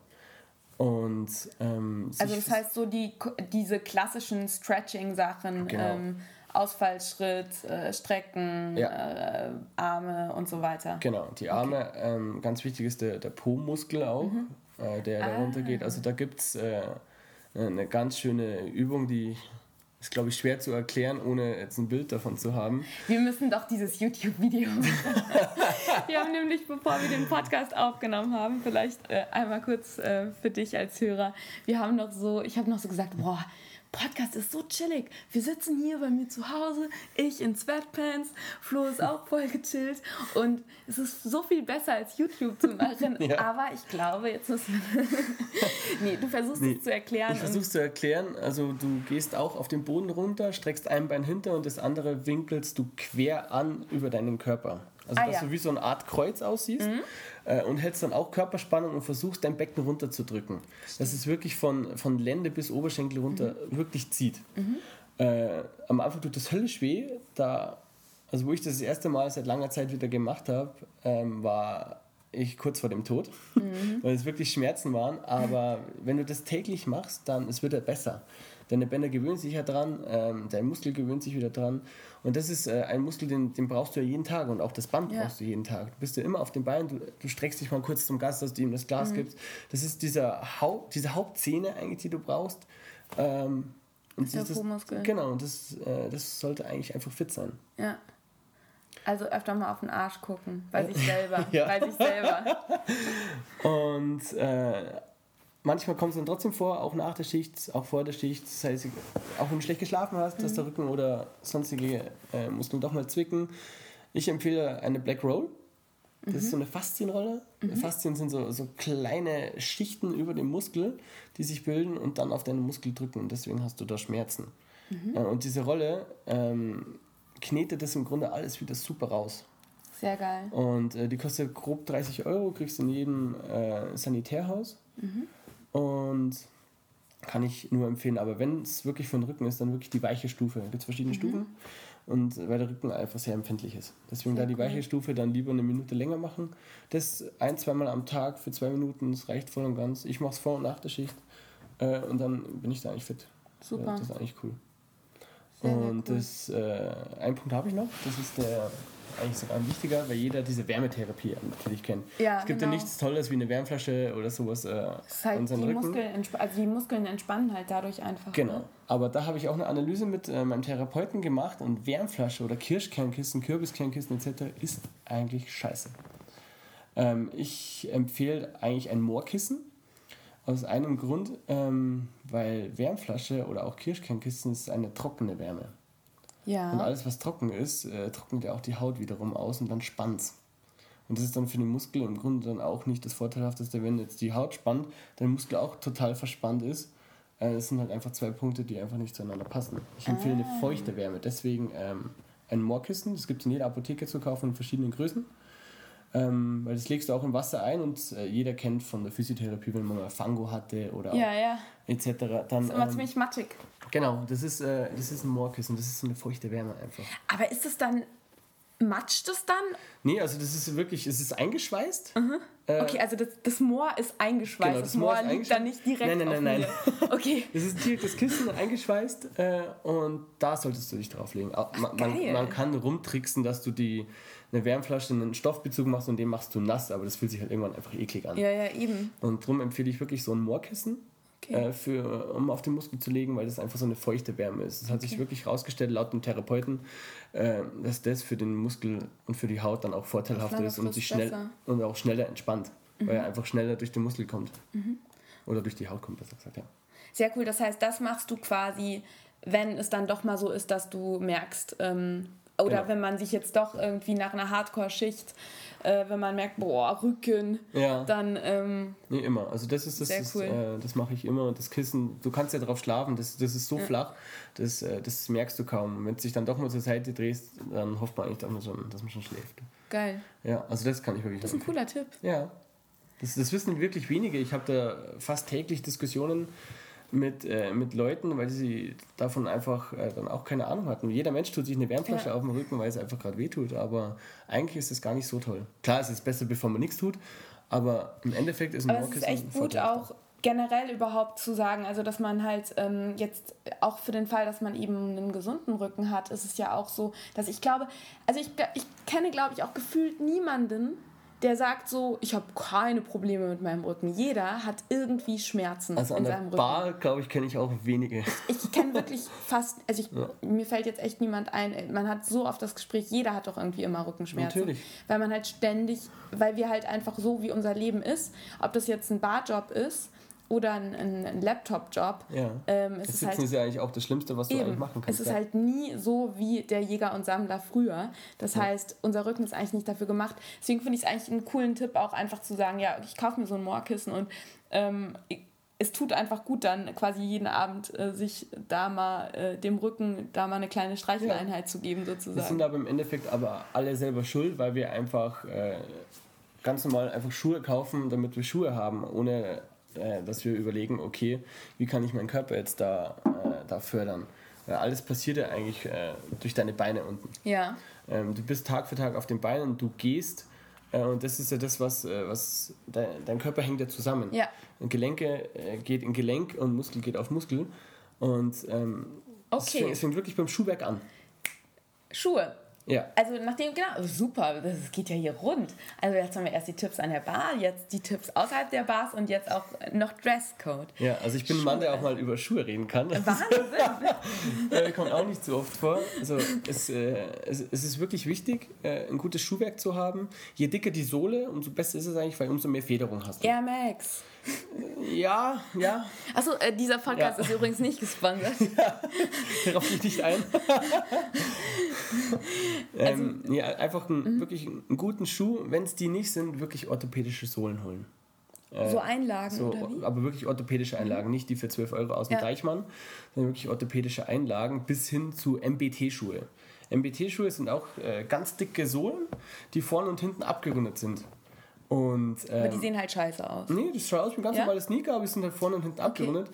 Speaker 2: Und ähm,
Speaker 1: Mhm. Also das heißt so die, diese klassischen Stretching-Sachen,
Speaker 2: Genau.
Speaker 1: ähm, Ausfallschritt, äh, Strecken, äh, Arme und so weiter.
Speaker 2: Genau, die Arme, ähm, ganz wichtig ist der, der Po-Muskel auch, äh, der
Speaker 1: Ah.
Speaker 2: darunter geht. Also da gibt es äh, eine ganz schöne Übung, die ist, glaube ich, schwer zu erklären, ohne jetzt ein Bild davon zu haben.
Speaker 1: Wir müssen doch dieses YouTube-Video machen. wir haben nämlich, bevor wir den Podcast aufgenommen haben, vielleicht äh, einmal kurz äh, für dich als Hörer, wir haben noch so, ich habe noch so gesagt, boah, Podcast ist so chillig. Wir sitzen hier bei mir zu Hause, ich in Sweatpants, Flo ist auch voll gechillt und es ist so viel besser als YouTube zu machen.
Speaker 2: Ja.
Speaker 1: Aber ich glaube, jetzt wir... nee, du versuchst
Speaker 2: Nee,
Speaker 1: es zu erklären.
Speaker 2: Ich versuche es zu erklären. Also du gehst auch auf den Boden runter, streckst ein Bein hinter und das andere winkelst du quer an über deinen Körper. Also
Speaker 1: Ah,
Speaker 2: dass
Speaker 1: ja. Mhm.
Speaker 2: du wie so eine Art Kreuz aussiehst äh, und hältst dann auch Körperspannung und versuchst dein Becken runterzudrücken. Dass es wirklich von, von Lende bis Oberschenkel runter
Speaker 1: Mhm.
Speaker 2: wirklich zieht. Äh, am Anfang tut das höllisch weh. Da, also wo ich das das erste Mal seit langer Zeit wieder gemacht habe, ähm, war ich kurz vor dem Tod,
Speaker 1: Mhm.
Speaker 2: weil es wirklich Schmerzen waren. Aber wenn du das täglich machst, dann es wird er besser. Deine Bänder gewöhnen sich ja dran, ähm, dein Muskel gewöhnt sich wieder dran. Und das ist äh, ein Muskel, den, den brauchst du ja jeden Tag und auch das Band
Speaker 1: Ja.
Speaker 2: brauchst du jeden Tag. Du bist ja immer auf den Beinen, du, du streckst dich mal kurz zum Gast, dass du ihm das Glas
Speaker 1: Mhm.
Speaker 2: gibst. Das ist dieser Haupt, diese Hauptszene eigentlich, die du brauchst. Ähm, und
Speaker 1: der
Speaker 2: dieses-
Speaker 1: Po-Muskel.
Speaker 2: Genau, und das, äh, das sollte eigentlich einfach fit sein.
Speaker 1: Ja. Also öfter mal auf den Arsch gucken, bei sich selber.
Speaker 2: Ja.
Speaker 1: Bei sich selber.
Speaker 2: Und äh, manchmal kommt es dann trotzdem vor, auch nach der Schicht, auch vor der Schicht, das heißt, auch wenn du schlecht geschlafen hast, dass der Rücken oder sonstige äh, Muskeln doch mal zwicken. Ich empfehle eine Black Roll. Das ist so eine Faszienrolle. Faszien sind so, so kleine Schichten über dem Muskel, die sich bilden und dann auf deinen Muskel drücken. Und deswegen hast du da Schmerzen. Äh, und diese Rolle ähm, knetet das im Grunde alles wieder super raus.
Speaker 1: Sehr geil.
Speaker 2: Und äh, die kostet grob 30 Euro, kriegst du in jedem äh, Sanitärhaus. Und kann ich nur empfehlen. Aber wenn es wirklich für den Rücken ist, dann wirklich die weiche Stufe. Da gibt es verschiedene mhm. Stufen. Und weil der Rücken einfach sehr empfindlich ist. Deswegen sehr da die weiche Stufe dann lieber eine Minute länger machen. Das ein, zweimal am Tag für zwei Minuten, das reicht voll und ganz. Ich mache es vor und nach der Schicht. Äh, und dann bin ich da eigentlich fit. Super. Das ist eigentlich cool. Sehr, und cool. das, äh, ein Punkt habe ich noch, das ist der eigentlich sogar ein wichtiger, weil jeder diese Wärmetherapie natürlich kennt. Ja, es gibt genau. ja nichts Tolles wie eine Wärmflasche oder sowas äh,
Speaker 1: halt die Muskeln, also die Muskeln entspannen halt dadurch einfach.
Speaker 2: Genau. Ne? Aber da habe ich auch eine Analyse mit äh, meinem Therapeuten gemacht und Wärmflasche oder Kirschkernkissen, Kürbiskernkissen etc. ist eigentlich scheiße. Ähm, ich empfehle eigentlich ein Moorkissen aus einem Grund, ähm, weil Wärmflasche oder auch Kirschkernkissen ist eine trockene Wärme. Ja. Und alles, was trocken ist, äh, trocknet ja auch die Haut wiederum aus und dann spannt's. Und das ist dann für den Muskel im Grunde dann auch nicht das Vorteilhafteste, wenn jetzt die Haut spannt, der Muskel auch total verspannt ist. Äh, das sind halt einfach zwei Punkte, die einfach nicht zueinander passen. Ich empfehle ah. eine feuchte Wärme, deswegen ähm, ein Moorkissen, das gibt es in jeder Apotheke zu kaufen in verschiedenen Größen. Ähm, weil das legst du auch im Wasser ein und äh, jeder kennt von der Physiotherapie, wenn man mal Fango hatte oder ja, ja. etc. Dann,
Speaker 1: das ist immer ähm, ziemlich mattig.
Speaker 2: Genau, das ist, äh, das ist ein Moorkissen, das ist so eine feuchte Wärme einfach.
Speaker 1: Aber ist es dann, matscht es dann?
Speaker 2: Nee, also das ist wirklich, es ist eingeschweißt.
Speaker 1: Mhm. Äh, okay, also das, das Moor ist eingeschweißt, genau, das, das Moor, Moor liegt dann nicht direkt
Speaker 2: Nein, nein, nein, nein. okay. Das ist direkt das Kissen eingeschweißt äh, und da solltest du dich drauflegen. Ach, man, man, man kann rumtricksen, dass du die eine Wärmflasche einen Stoffbezug machst und den machst du nass, aber das fühlt sich halt irgendwann einfach eklig an.
Speaker 1: Ja, ja, eben.
Speaker 2: Und darum empfehle ich wirklich so ein Moorkissen. Okay. Äh, für, um auf den Muskel zu legen, weil das einfach so eine feuchte Wärme ist. Es hat okay. sich wirklich herausgestellt, laut dem Therapeuten, äh, dass das für den Muskel und für die Haut dann auch vorteilhaft ist und sich schnell und auch schneller entspannt, mhm. weil er einfach schneller durch den Muskel kommt. Mhm. Oder durch die Haut kommt, besser gesagt, ja.
Speaker 1: Sehr cool. Das heißt, das machst du quasi, wenn es dann doch mal so ist, dass du merkst, ähm, oder genau. wenn man sich jetzt doch irgendwie nach einer Hardcore-Schicht, äh, wenn man merkt, boah, Rücken, ja. dann. Ähm,
Speaker 2: nee, immer. Also, das ist das, das, cool. äh, das mache ich immer. Und das Kissen, du kannst ja drauf schlafen, das, das ist so ja. flach, das, äh, das merkst du kaum. Wenn du dich dann doch mal zur Seite drehst, dann hofft man eigentlich, dass man schon, dass man schon schläft.
Speaker 1: Geil.
Speaker 2: Ja, also das kann ich wirklich.
Speaker 1: Das ist ein cooler Tipp.
Speaker 2: Ja. Das, das wissen wirklich wenige. Ich habe da fast täglich Diskussionen mit, äh, mit Leuten, weil sie davon einfach äh, dann auch keine Ahnung hatten. Jeder Mensch tut sich eine Wärmflasche ja. auf dem Rücken, weil es einfach gerade wehtut, aber eigentlich ist es gar nicht so toll. Klar, es ist besser, bevor man nichts tut, aber im Endeffekt ist ein
Speaker 1: aber es ist echt gut auch generell überhaupt zu sagen, also dass man halt ähm, jetzt auch für den Fall, dass man eben einen gesunden Rücken hat, ist es ja auch so, dass ich glaube, also ich, ich kenne glaube ich auch gefühlt niemanden, der sagt so, ich habe keine Probleme mit meinem Rücken. Jeder hat irgendwie Schmerzen
Speaker 2: also in seinem Rücken. Bar, glaube ich, kenne ich auch wenige.
Speaker 1: Ich kenne wirklich fast, also ich, ja. mir fällt jetzt echt niemand ein. Man hat so oft das Gespräch, jeder hat doch irgendwie immer Rückenschmerzen. Natürlich. Weil man halt ständig, weil wir halt einfach so, wie unser Leben ist, ob das jetzt ein Barjob ist oder ein, ein Laptop-Job. Ja.
Speaker 2: Ähm, das Sitzen halt, ist ja eigentlich auch das Schlimmste, was du eigentlich machen kannst.
Speaker 1: Es ist ja. halt nie so wie der Jäger und Sammler früher. Das ja. heißt, unser Rücken ist eigentlich nicht dafür gemacht. Deswegen finde ich es eigentlich einen coolen Tipp, auch einfach zu sagen, ja, ich kaufe mir so ein Moorkissen und ähm, es tut einfach gut, dann quasi jeden Abend äh, sich da mal äh, dem Rücken da mal eine kleine Streicheleinheit ja. zu geben, sozusagen. Wir
Speaker 2: sind aber im Endeffekt aber alle selber schuld, weil wir einfach äh, ganz normal einfach Schuhe kaufen, damit wir Schuhe haben, ohne äh, dass wir überlegen, okay, wie kann ich meinen Körper jetzt da, äh, da fördern? Weil alles passiert ja eigentlich äh, durch deine Beine unten. Ja. Ähm, du bist Tag für Tag auf den Beinen, du gehst äh, und das ist ja das, was, äh, was dein, dein Körper hängt ja zusammen. Ja. Und Gelenke geht in Gelenk und Muskel geht auf Muskel. Und ähm, okay. es, fängt, es fängt wirklich beim Schuhwerk an.
Speaker 1: Schuhe. Ja. Also nachdem, genau, super, das geht ja hier rund. Also jetzt haben wir erst die Tipps an der Bar, jetzt die Tipps außerhalb der Bars und jetzt auch noch Dresscode.
Speaker 2: Ja, also ich bin Schuhe. ein Mann, der auch mal über Schuhe reden kann. Wahnsinn! äh, kommt auch nicht so oft vor. Also es, äh, es, es, ist wirklich wichtig, äh, ein gutes Schuhwerk zu haben. Je dicker die Sohle, umso besser ist es eigentlich, weil umso mehr Federung hast
Speaker 1: du. Air Max.
Speaker 2: Ja, ja.
Speaker 1: Achso, äh, dieser Podcast ja. ist übrigens nicht gesponsert.
Speaker 2: ja, darauf gehe ich nicht ein. also, ähm, nee, einfach einen, mhm. wirklich einen guten Schuh, wenn es die nicht sind, wirklich orthopädische Sohlen holen.
Speaker 1: Äh, so Einlagen, so,
Speaker 2: oder wie? Aber wirklich orthopädische Einlagen, mhm. nicht die für 12 Euro aus dem ja. Deichmann, sondern wirklich orthopädische Einlagen bis hin zu MBT-Schuhe. MBT-Schuhe sind auch äh, ganz dicke Sohlen, die vorne und hinten abgerundet sind. Und,
Speaker 1: ähm, aber die ähm, sehen halt scheiße aus.
Speaker 2: Nee, das schaut aus wie ein ganz ja? normales Sneaker, aber die sind halt vorne und hinten okay. abgerundet.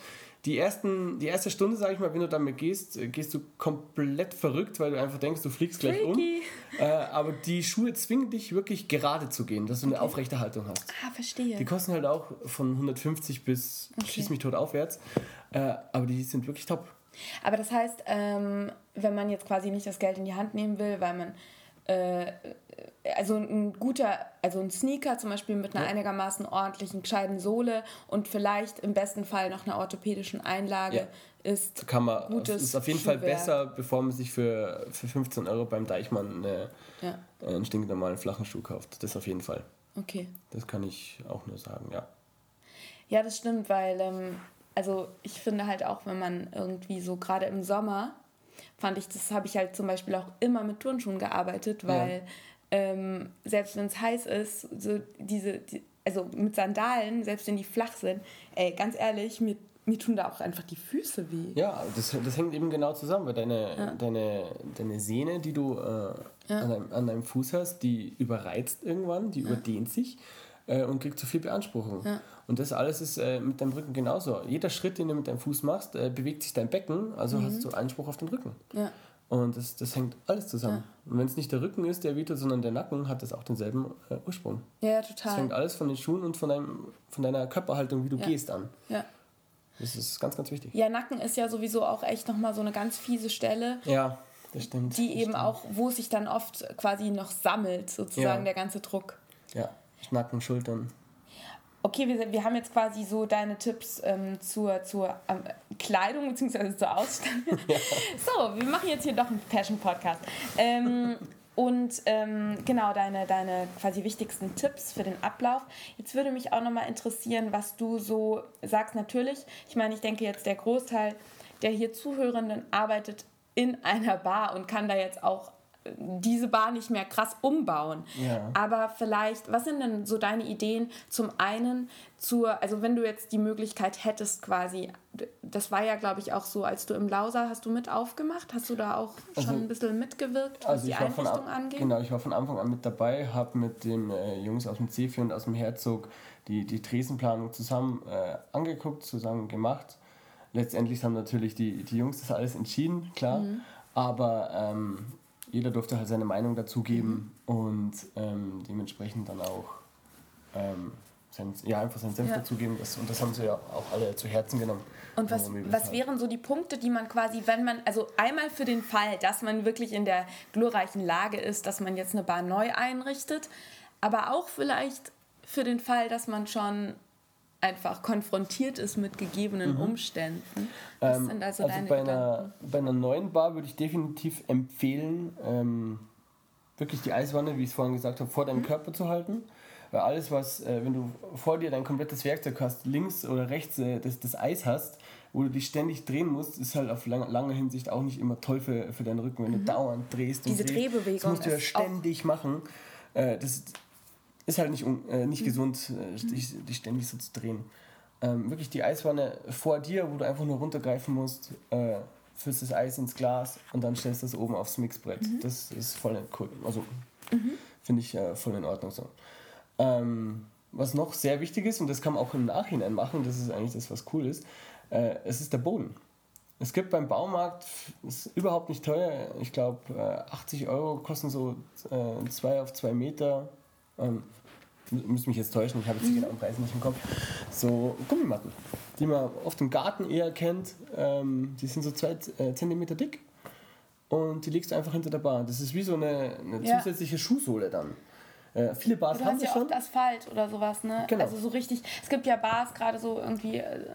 Speaker 2: die, ersten, die erste Stunde, sage ich mal, wenn du damit gehst, äh, gehst du komplett verrückt, weil du einfach denkst, du fliegst gleich Freaky. um. Äh, aber die Schuhe zwingen dich wirklich gerade zu gehen, dass du okay. eine aufrechte Haltung hast.
Speaker 1: Ah, verstehe.
Speaker 2: Die kosten halt auch von 150 bis okay. schieß mich tot aufwärts. Äh, aber die sind wirklich top.
Speaker 1: Aber das heißt, ähm, wenn man jetzt quasi nicht das Geld in die Hand nehmen will, weil man äh, also ein guter, also ein Sneaker zum Beispiel mit einer ja. einigermaßen ordentlichen, gescheiten Sohle und vielleicht im besten Fall noch einer orthopädischen Einlage ja. ist
Speaker 2: kann man, gutes ist auf jeden Schuhwerk. Fall besser, bevor man sich für, für 15 Euro beim Deichmann eine, ja. einen stinknormalen flachen Schuh kauft. Das auf jeden Fall. Okay. Das kann ich auch nur sagen, ja.
Speaker 1: Ja, das stimmt, weil ähm, also ich finde halt auch, wenn man irgendwie so gerade im Sommer fand ich, das habe ich halt zum Beispiel auch immer mit Turnschuhen gearbeitet, weil ja. Ähm, selbst wenn es heiß ist, so diese, die, also mit Sandalen, selbst wenn die flach sind, ey, ganz ehrlich, mir, mir tun da auch einfach die Füße weh.
Speaker 2: Ja, das, das hängt eben genau zusammen, weil deine, ja. deine, deine Sehne, die du äh, ja. an, deinem, an deinem Fuß hast, die überreizt irgendwann, die überdehnt sich äh, und kriegt zu viel Beanspruchung. Ja. Und das alles ist äh, mit deinem Rücken genauso. Jeder Schritt, den du mit deinem Fuß machst, äh, bewegt sich dein Becken, also mhm. hast du Anspruch auf den Rücken. Ja. Und das, das hängt alles zusammen. Ja. Und wenn es nicht der Rücken ist, der wehtut, sondern der Nacken, hat das auch denselben äh, Ursprung. Ja, total. Das hängt alles von den Schuhen und von, deinem, von deiner Körperhaltung, wie du gehst, an. Ja. Das ist ganz, ganz wichtig.
Speaker 1: Ja, Nacken ist ja sowieso auch echt nochmal so eine ganz fiese Stelle.
Speaker 2: Ja, das stimmt.
Speaker 1: Die
Speaker 2: das
Speaker 1: eben stimmt. auch, wo sich dann oft quasi noch sammelt, sozusagen der ganze Druck.
Speaker 2: Ja, Nacken, Schultern.
Speaker 1: Okay, wir, wir haben jetzt quasi so deine Tipps ähm, zur, zur ähm, Kleidung bzw. zur Ausstattung. Ja. So, wir machen jetzt hier doch einen Fashion-Podcast. Ähm, und ähm, genau deine, deine quasi wichtigsten Tipps für den Ablauf. Jetzt würde mich auch nochmal interessieren, was du so sagst. Natürlich, ich meine, ich denke jetzt, der Großteil der hier Zuhörenden arbeitet in einer Bar und kann da jetzt auch diese Bar nicht mehr krass umbauen. Ja. Aber vielleicht, was sind denn so deine Ideen zum einen zur, also wenn du jetzt die Möglichkeit hättest quasi, das war ja glaube ich auch so, als du im Lauser hast du mit aufgemacht, hast du da auch also, schon ein bisschen mitgewirkt, was also die
Speaker 2: Einrichtung angeht? Genau, ich war von Anfang an mit dabei, habe mit den äh, Jungs aus dem C4 und aus dem Herzog die, die Tresenplanung zusammen äh, angeguckt, zusammen gemacht. Letztendlich haben natürlich die, die Jungs das alles entschieden, klar. Mhm. Aber ähm, jeder durfte halt seine Meinung dazugeben mhm. und ähm, dementsprechend dann auch ähm, sein, ja, einfach seinen Senf ja. dazugeben. Das, und das haben sie ja auch alle zu Herzen genommen.
Speaker 1: Und was, was wären so die Punkte, die man quasi, wenn man, also einmal für den Fall, dass man wirklich in der glorreichen Lage ist, dass man jetzt eine Bar neu einrichtet, aber auch vielleicht für den Fall, dass man schon einfach konfrontiert ist mit gegebenen mhm. Umständen. Was ähm, sind
Speaker 2: also, also deine bei, einer, bei einer neuen Bar würde ich definitiv empfehlen, ähm, wirklich die Eiswanne, wie ich es vorhin gesagt habe, vor deinem mhm. Körper zu halten. Weil alles, was, äh, wenn du vor dir dein komplettes Werkzeug hast, links oder rechts äh, das, das Eis hast, wo du dich ständig drehen musst, ist halt auf lang, lange Hinsicht auch nicht immer toll für, für deinen Rücken, wenn mhm. du dauernd drehst. Diese drehst, Drehbewegung. Das musst du ja ständig machen. Äh, das, ist halt nicht, äh, nicht mhm. gesund, äh, dich, dich, ständig so zu drehen. Ähm, wirklich die Eiswanne vor dir, wo du einfach nur runtergreifen musst, äh, führst das Eis ins Glas und dann stellst du das oben aufs Mixbrett. Mhm. Das ist voll cool. Also mhm. finde ich äh, voll in Ordnung so. Ähm, was noch sehr wichtig ist, und das kann man auch im Nachhinein machen, das ist eigentlich das, was cool ist, äh, es ist der Boden. Es gibt beim Baumarkt, ist überhaupt nicht teuer, ich glaube 80 Euro kosten so 2 äh, auf 2 Meter ähm, müsste mich jetzt täuschen, ich habe jetzt die genauen Preise nicht im Kopf, so Gummimatten, die man oft im Garten eher kennt. Ähm, die sind so zwei äh, Zentimeter dick und die legst du einfach hinter der Bar. Das ist wie so eine, eine ja. zusätzliche Schuhsohle dann. Äh, viele Bars
Speaker 1: du haben hast ja schon. oft Asphalt oder sowas, ne? Genau. Also so richtig. Es gibt ja Bars gerade so irgendwie äh,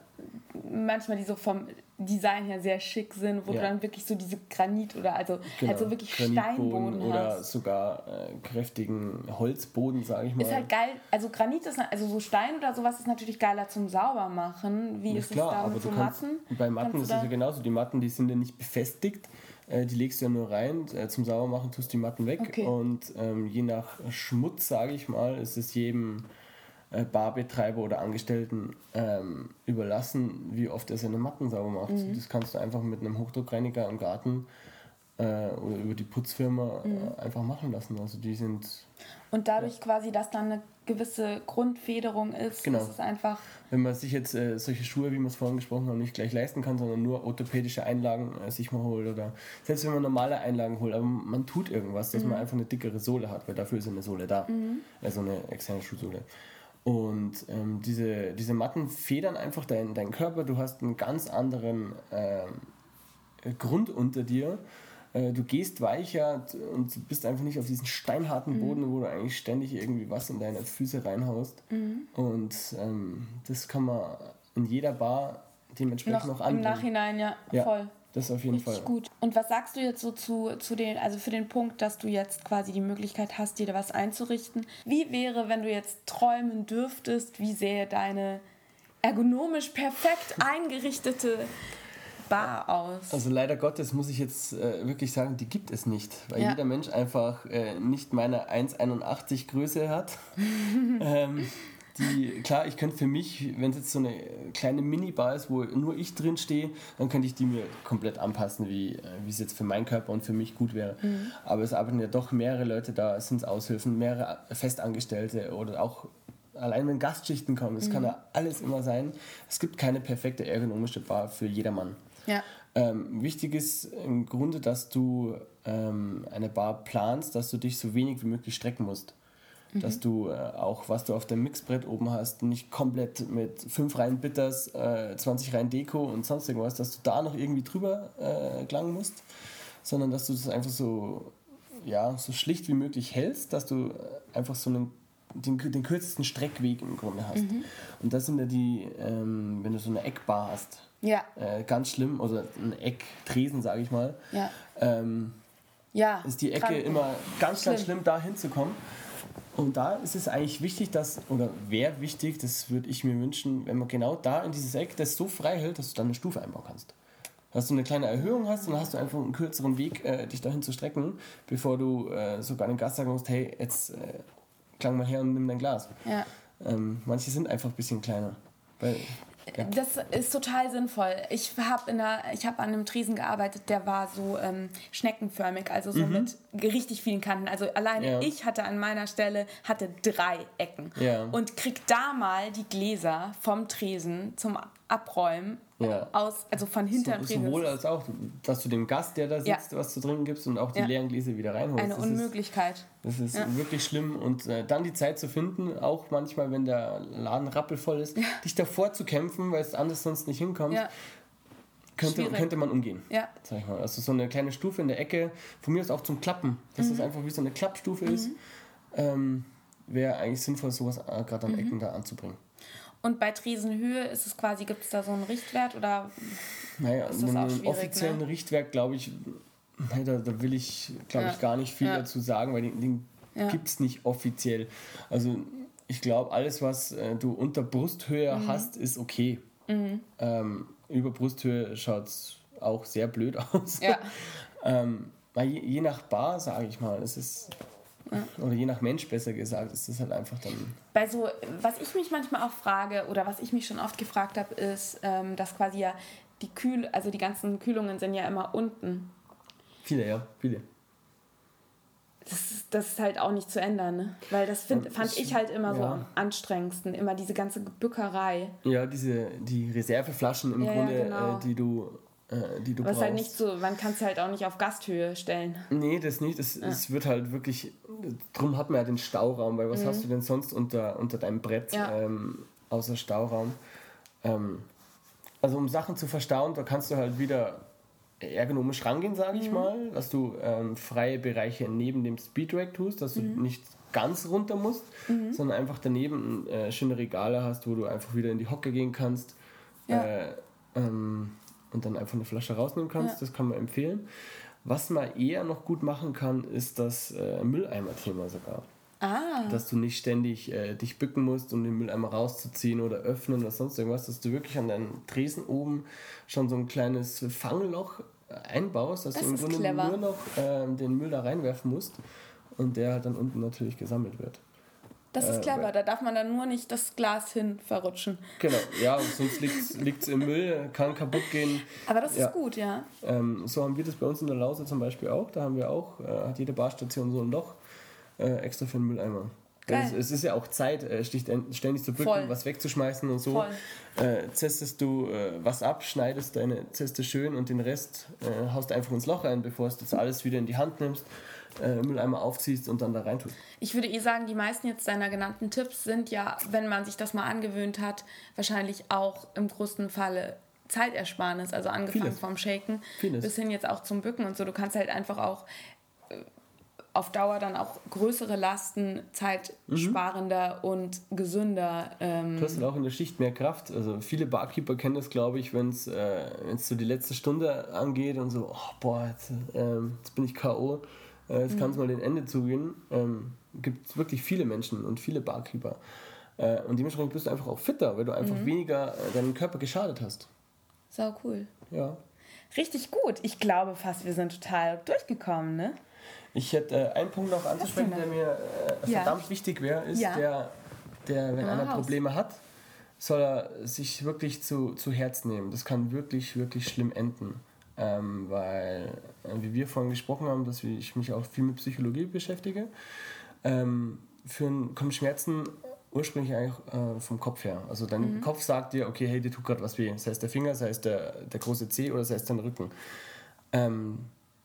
Speaker 1: manchmal die so vom Design her sehr schick sind, wo ja. du dann wirklich so diese Granit oder also genau. halt so wirklich Steinboden
Speaker 2: oder hast. sogar äh, kräftigen Holzboden, sage ich mal.
Speaker 1: Ist halt geil, also Granit ist also so Stein oder sowas ist natürlich geiler zum Saubermachen. Wie ist, ist klar, es da
Speaker 2: aber mit so kannst, Matten? Bei Matten ist es ja genauso, die Matten, die sind ja nicht befestigt. Äh, die legst du ja nur rein, äh, zum Saubermachen tust du die Matten weg okay. und ähm, je nach Schmutz, sage ich mal, ist es jedem Barbetreiber oder Angestellten ähm, überlassen, wie oft er seine Matten sauber macht. Mhm. Das kannst du einfach mit einem Hochdruckreiniger im Garten äh, oder über die Putzfirma mhm. äh, einfach machen lassen. Also die sind.
Speaker 1: Und dadurch ja. quasi, dass dann eine gewisse Grundfederung ist, genau. ist es einfach.
Speaker 2: Wenn man sich jetzt äh, solche Schuhe, wie wir es vorhin gesprochen haben, nicht gleich leisten kann, sondern nur orthopädische Einlagen äh, sich mal holt oder selbst wenn man normale Einlagen holt, aber man tut irgendwas, dass mhm. man einfach eine dickere Sohle hat, weil dafür ist eine Sohle da, mhm. also eine externe Schuhsohle. Und ähm, diese, diese Matten federn einfach deinen dein Körper, du hast einen ganz anderen ähm, Grund unter dir äh, du gehst weicher und bist einfach nicht auf diesen steinharten mhm. Boden, mhm. wo du eigentlich ständig irgendwie was in deine Füße reinhaust. Mhm. Und ähm, das kann man in jeder Bar dementsprechend noch, noch
Speaker 1: anbieten. Im Nachhinein, ja, ja, voll.
Speaker 2: Das auf jeden
Speaker 1: Richtig
Speaker 2: Fall.
Speaker 1: gut. Und was sagst du jetzt so zu, zu den, also für den Punkt, dass du jetzt quasi die Möglichkeit hast, dir da was einzurichten? Wie wäre, wenn du jetzt träumen dürftest, wie sähe deine ergonomisch perfekt eingerichtete Bar aus.
Speaker 2: Also leider Gottes muss ich jetzt äh, wirklich sagen, die gibt es nicht, weil ja. jeder Mensch einfach äh, nicht meine 1,81 Größe hat. ähm, die, klar, ich könnte für mich, wenn es jetzt so eine kleine Minibar ist, wo nur ich drin stehe, dann könnte ich die mir komplett anpassen, wie, äh, wie es jetzt für meinen Körper und für mich gut wäre. Mhm. Aber es arbeiten ja doch mehrere Leute da, es sind Aushilfen, mehrere Festangestellte oder auch allein wenn Gastschichten kommen, das mhm. kann ja alles immer sein. Es gibt keine perfekte ergonomische Bar für jedermann. Ja. Ähm, wichtig ist im Grunde, dass du ähm, eine Bar planst, dass du dich so wenig wie möglich strecken musst. Mhm. Dass du äh, auch, was du auf dem Mixbrett oben hast, nicht komplett mit fünf Reihen Bitters, äh, 20 Reihen Deko und sonst irgendwas, dass du da noch irgendwie drüber äh, gelangen musst, sondern dass du das einfach so, ja, so schlicht wie möglich hältst, dass du äh, einfach so einen den, den kürzesten Streckweg im Grunde hast. Mhm. Und das sind ja die, ähm, wenn du so eine Eckbar hast, ja. Äh, ganz schlimm, oder ein Ecktresen, sage ich mal. Ja. Ähm, ja. Ist die Ecke krank. immer ganz, schlimm. ganz schlimm, da hinzukommen. Und da ist es eigentlich wichtig, dass, oder wäre wichtig, das würde ich mir wünschen, wenn man genau da in dieses Eck das so frei hält, dass du dann eine Stufe einbauen kannst. Dass du eine kleine Erhöhung hast, dann hast du einfach einen kürzeren Weg, äh, dich dahin zu strecken, bevor du äh, sogar den Gast sagen musst, hey, jetzt äh, klang mal her und nimm dein Glas. Ja. Ähm, manche sind einfach ein bisschen kleiner. Weil
Speaker 1: ja. Das ist total sinnvoll. Ich habe hab an einem Tresen gearbeitet, der war so ähm, schneckenförmig, also so mhm. mit richtig vielen Kanten. Also allein ja. ich hatte an meiner Stelle hatte drei Ecken ja. und krieg da mal die Gläser vom Tresen zum Abräumen ja. aus, also von hinterm
Speaker 2: so, Sowohl als auch, dass du dem Gast, der da sitzt, ja. was zu trinken gibst und auch die ja. leeren Gläser wieder reinholst.
Speaker 1: Eine
Speaker 2: das
Speaker 1: Unmöglichkeit.
Speaker 2: Ist, das ist wirklich schlimm und äh, dann die Zeit zu finden, auch manchmal, wenn der Laden rappelvoll ist, dich davor zu kämpfen, weil es anders sonst nicht hinkommt. Könnte, könnte man umgehen. Ja. Sag ich mal. Also so eine kleine Stufe in der Ecke, von mir ist auch zum Klappen, dass mhm. das einfach wie so eine Klappstufe mhm. ist, ähm, wäre eigentlich sinnvoll, sowas äh, gerade an mhm. Ecken da anzubringen.
Speaker 1: Und bei Tresenhöhe ist es quasi, gibt es da so einen Richtwert oder
Speaker 2: naja, ist das einen offiziellen ne? Richtwert, glaube ich, da, da, will ich, glaube ja. ich, gar nicht viel ja. dazu sagen, weil den, den ja. gibt es nicht offiziell. Also ich glaube, alles, was äh, du unter Brusthöhe mhm. hast, ist okay. Mhm. Ähm, über Brusthöhe schaut es auch sehr blöd aus. Ja. ähm, je, je, nach Bar, sage ich mal, es ist ja. Oder je nach Mensch besser gesagt, ist das halt einfach dann.
Speaker 1: Bei so, was ich mich manchmal auch frage oder was ich mich schon oft gefragt habe, ist, ähm, dass quasi ja die Kühl, also die ganzen Kühlungen sind ja immer unten.
Speaker 2: Viele, ja, viele.
Speaker 1: Das ist, das ist halt auch nicht zu ändern, ne? Weil das find, fand ich, ich halt immer ja. so am anstrengendsten, immer diese ganze Bückerei.
Speaker 2: Ja, diese, die Reserveflaschen im ja, Grunde, ja, genau. äh, die du äh, die du
Speaker 1: Aber brauchst. halt nicht so, man kann es halt auch nicht auf Gasthöhe stellen.
Speaker 2: Nee, das nicht. Es, ja. es wird halt wirklich, drum hat man ja den Stauraum, weil was mhm. hast du denn sonst unter, unter deinem Brett ja. ähm, außer Stauraum? Ähm, also um Sachen zu verstauen, da kannst du halt wieder ergonomisch rangehen, sage ich mhm. mal, dass du ähm, freie Bereiche neben dem Speedrack tust, dass du mhm. nicht ganz runter musst, mhm. sondern einfach daneben äh, schöne Regale hast, wo du einfach wieder in die Hocke gehen kannst. Ja. Äh, ähm, und dann einfach eine Flasche rausnehmen kannst. Ja. Das kann man empfehlen. Was man eher noch gut machen kann, ist das äh, Mülleimer-Thema sogar. Ah. Dass du nicht ständig äh, dich bücken musst, um den Mülleimer rauszuziehen oder öffnen oder sonst irgendwas, dass du wirklich an deinem Tresen oben schon so ein kleines Fangloch einbaust, dass das du im Grunde clever. nur noch äh, den Müll da reinwerfen musst und der halt dann unten natürlich gesammelt wird.
Speaker 1: Das ist clever, äh, da darf man dann nur nicht das Glas hin verrutschen.
Speaker 2: Genau, ja, sonst liegt es im Müll, kann kaputt gehen.
Speaker 1: Aber das ja. ist gut, ja.
Speaker 2: Ähm, so haben wir das bei uns in der Lauser zum Beispiel auch. Da haben wir auch, äh, hat jede Barstation so ein Loch äh, extra für den Mülleimer. Es, es, ist ja auch Zeit, äh, ständig zu bücken, Voll. was wegzuschmeißen und so. Äh, zestest du äh, was ab, schneidest deine Zeste schön und den Rest äh, haust einfach ins Loch rein, bevor du das alles wieder in die Hand nimmst, äh, Mülleimer aufziehst und dann da rein tust.
Speaker 1: Ich würde eh sagen, die meisten jetzt deiner genannten Tipps sind ja, wenn man sich das mal angewöhnt hat, wahrscheinlich auch im größten Falle Zeitersparnis, also angefangen Vieles. vom Shaken Vieles. bis hin jetzt auch zum Bücken und so. Du kannst halt einfach auch äh, auf Dauer dann auch größere Lasten, zeitsparender mhm. und gesünder. Ähm
Speaker 2: du hast halt auch in der Schicht mehr Kraft. Also viele Barkeeper kennen das, glaube ich, wenn es äh, so die letzte Stunde angeht und so, oh, boah, jetzt, äh, jetzt bin ich K.O., äh, jetzt mhm. kann es mal den Ende zugehen. Ähm, Gibt es wirklich viele Menschen und viele Barkeeper. Äh, und dementsprechend bist du einfach auch fitter, weil du einfach mhm. weniger äh, deinen Körper geschadet hast.
Speaker 1: Sau cool. Ja. Richtig gut. Ich glaube fast, wir sind total durchgekommen, ne?
Speaker 2: Ich hätte äh, einen Punkt noch anzusprechen, der mir äh, verdammt ja. wichtig wäre, ist ja. der, der, wenn einer Probleme hat, soll er sich wirklich zu, zu Herz nehmen. Das kann wirklich, wirklich schlimm enden. Ähm, weil, äh, wie wir vorhin gesprochen haben, dass ich mich auch viel mit Psychologie beschäftige, ähm, führen, kommen Schmerzen ursprünglich eigentlich äh, vom Kopf her. Also dein mhm. Kopf sagt dir, okay, hey, dir tut gerade was weh. Sei es der Finger, sei es der, der große Zeh oder sei es dein Rücken. Ähm,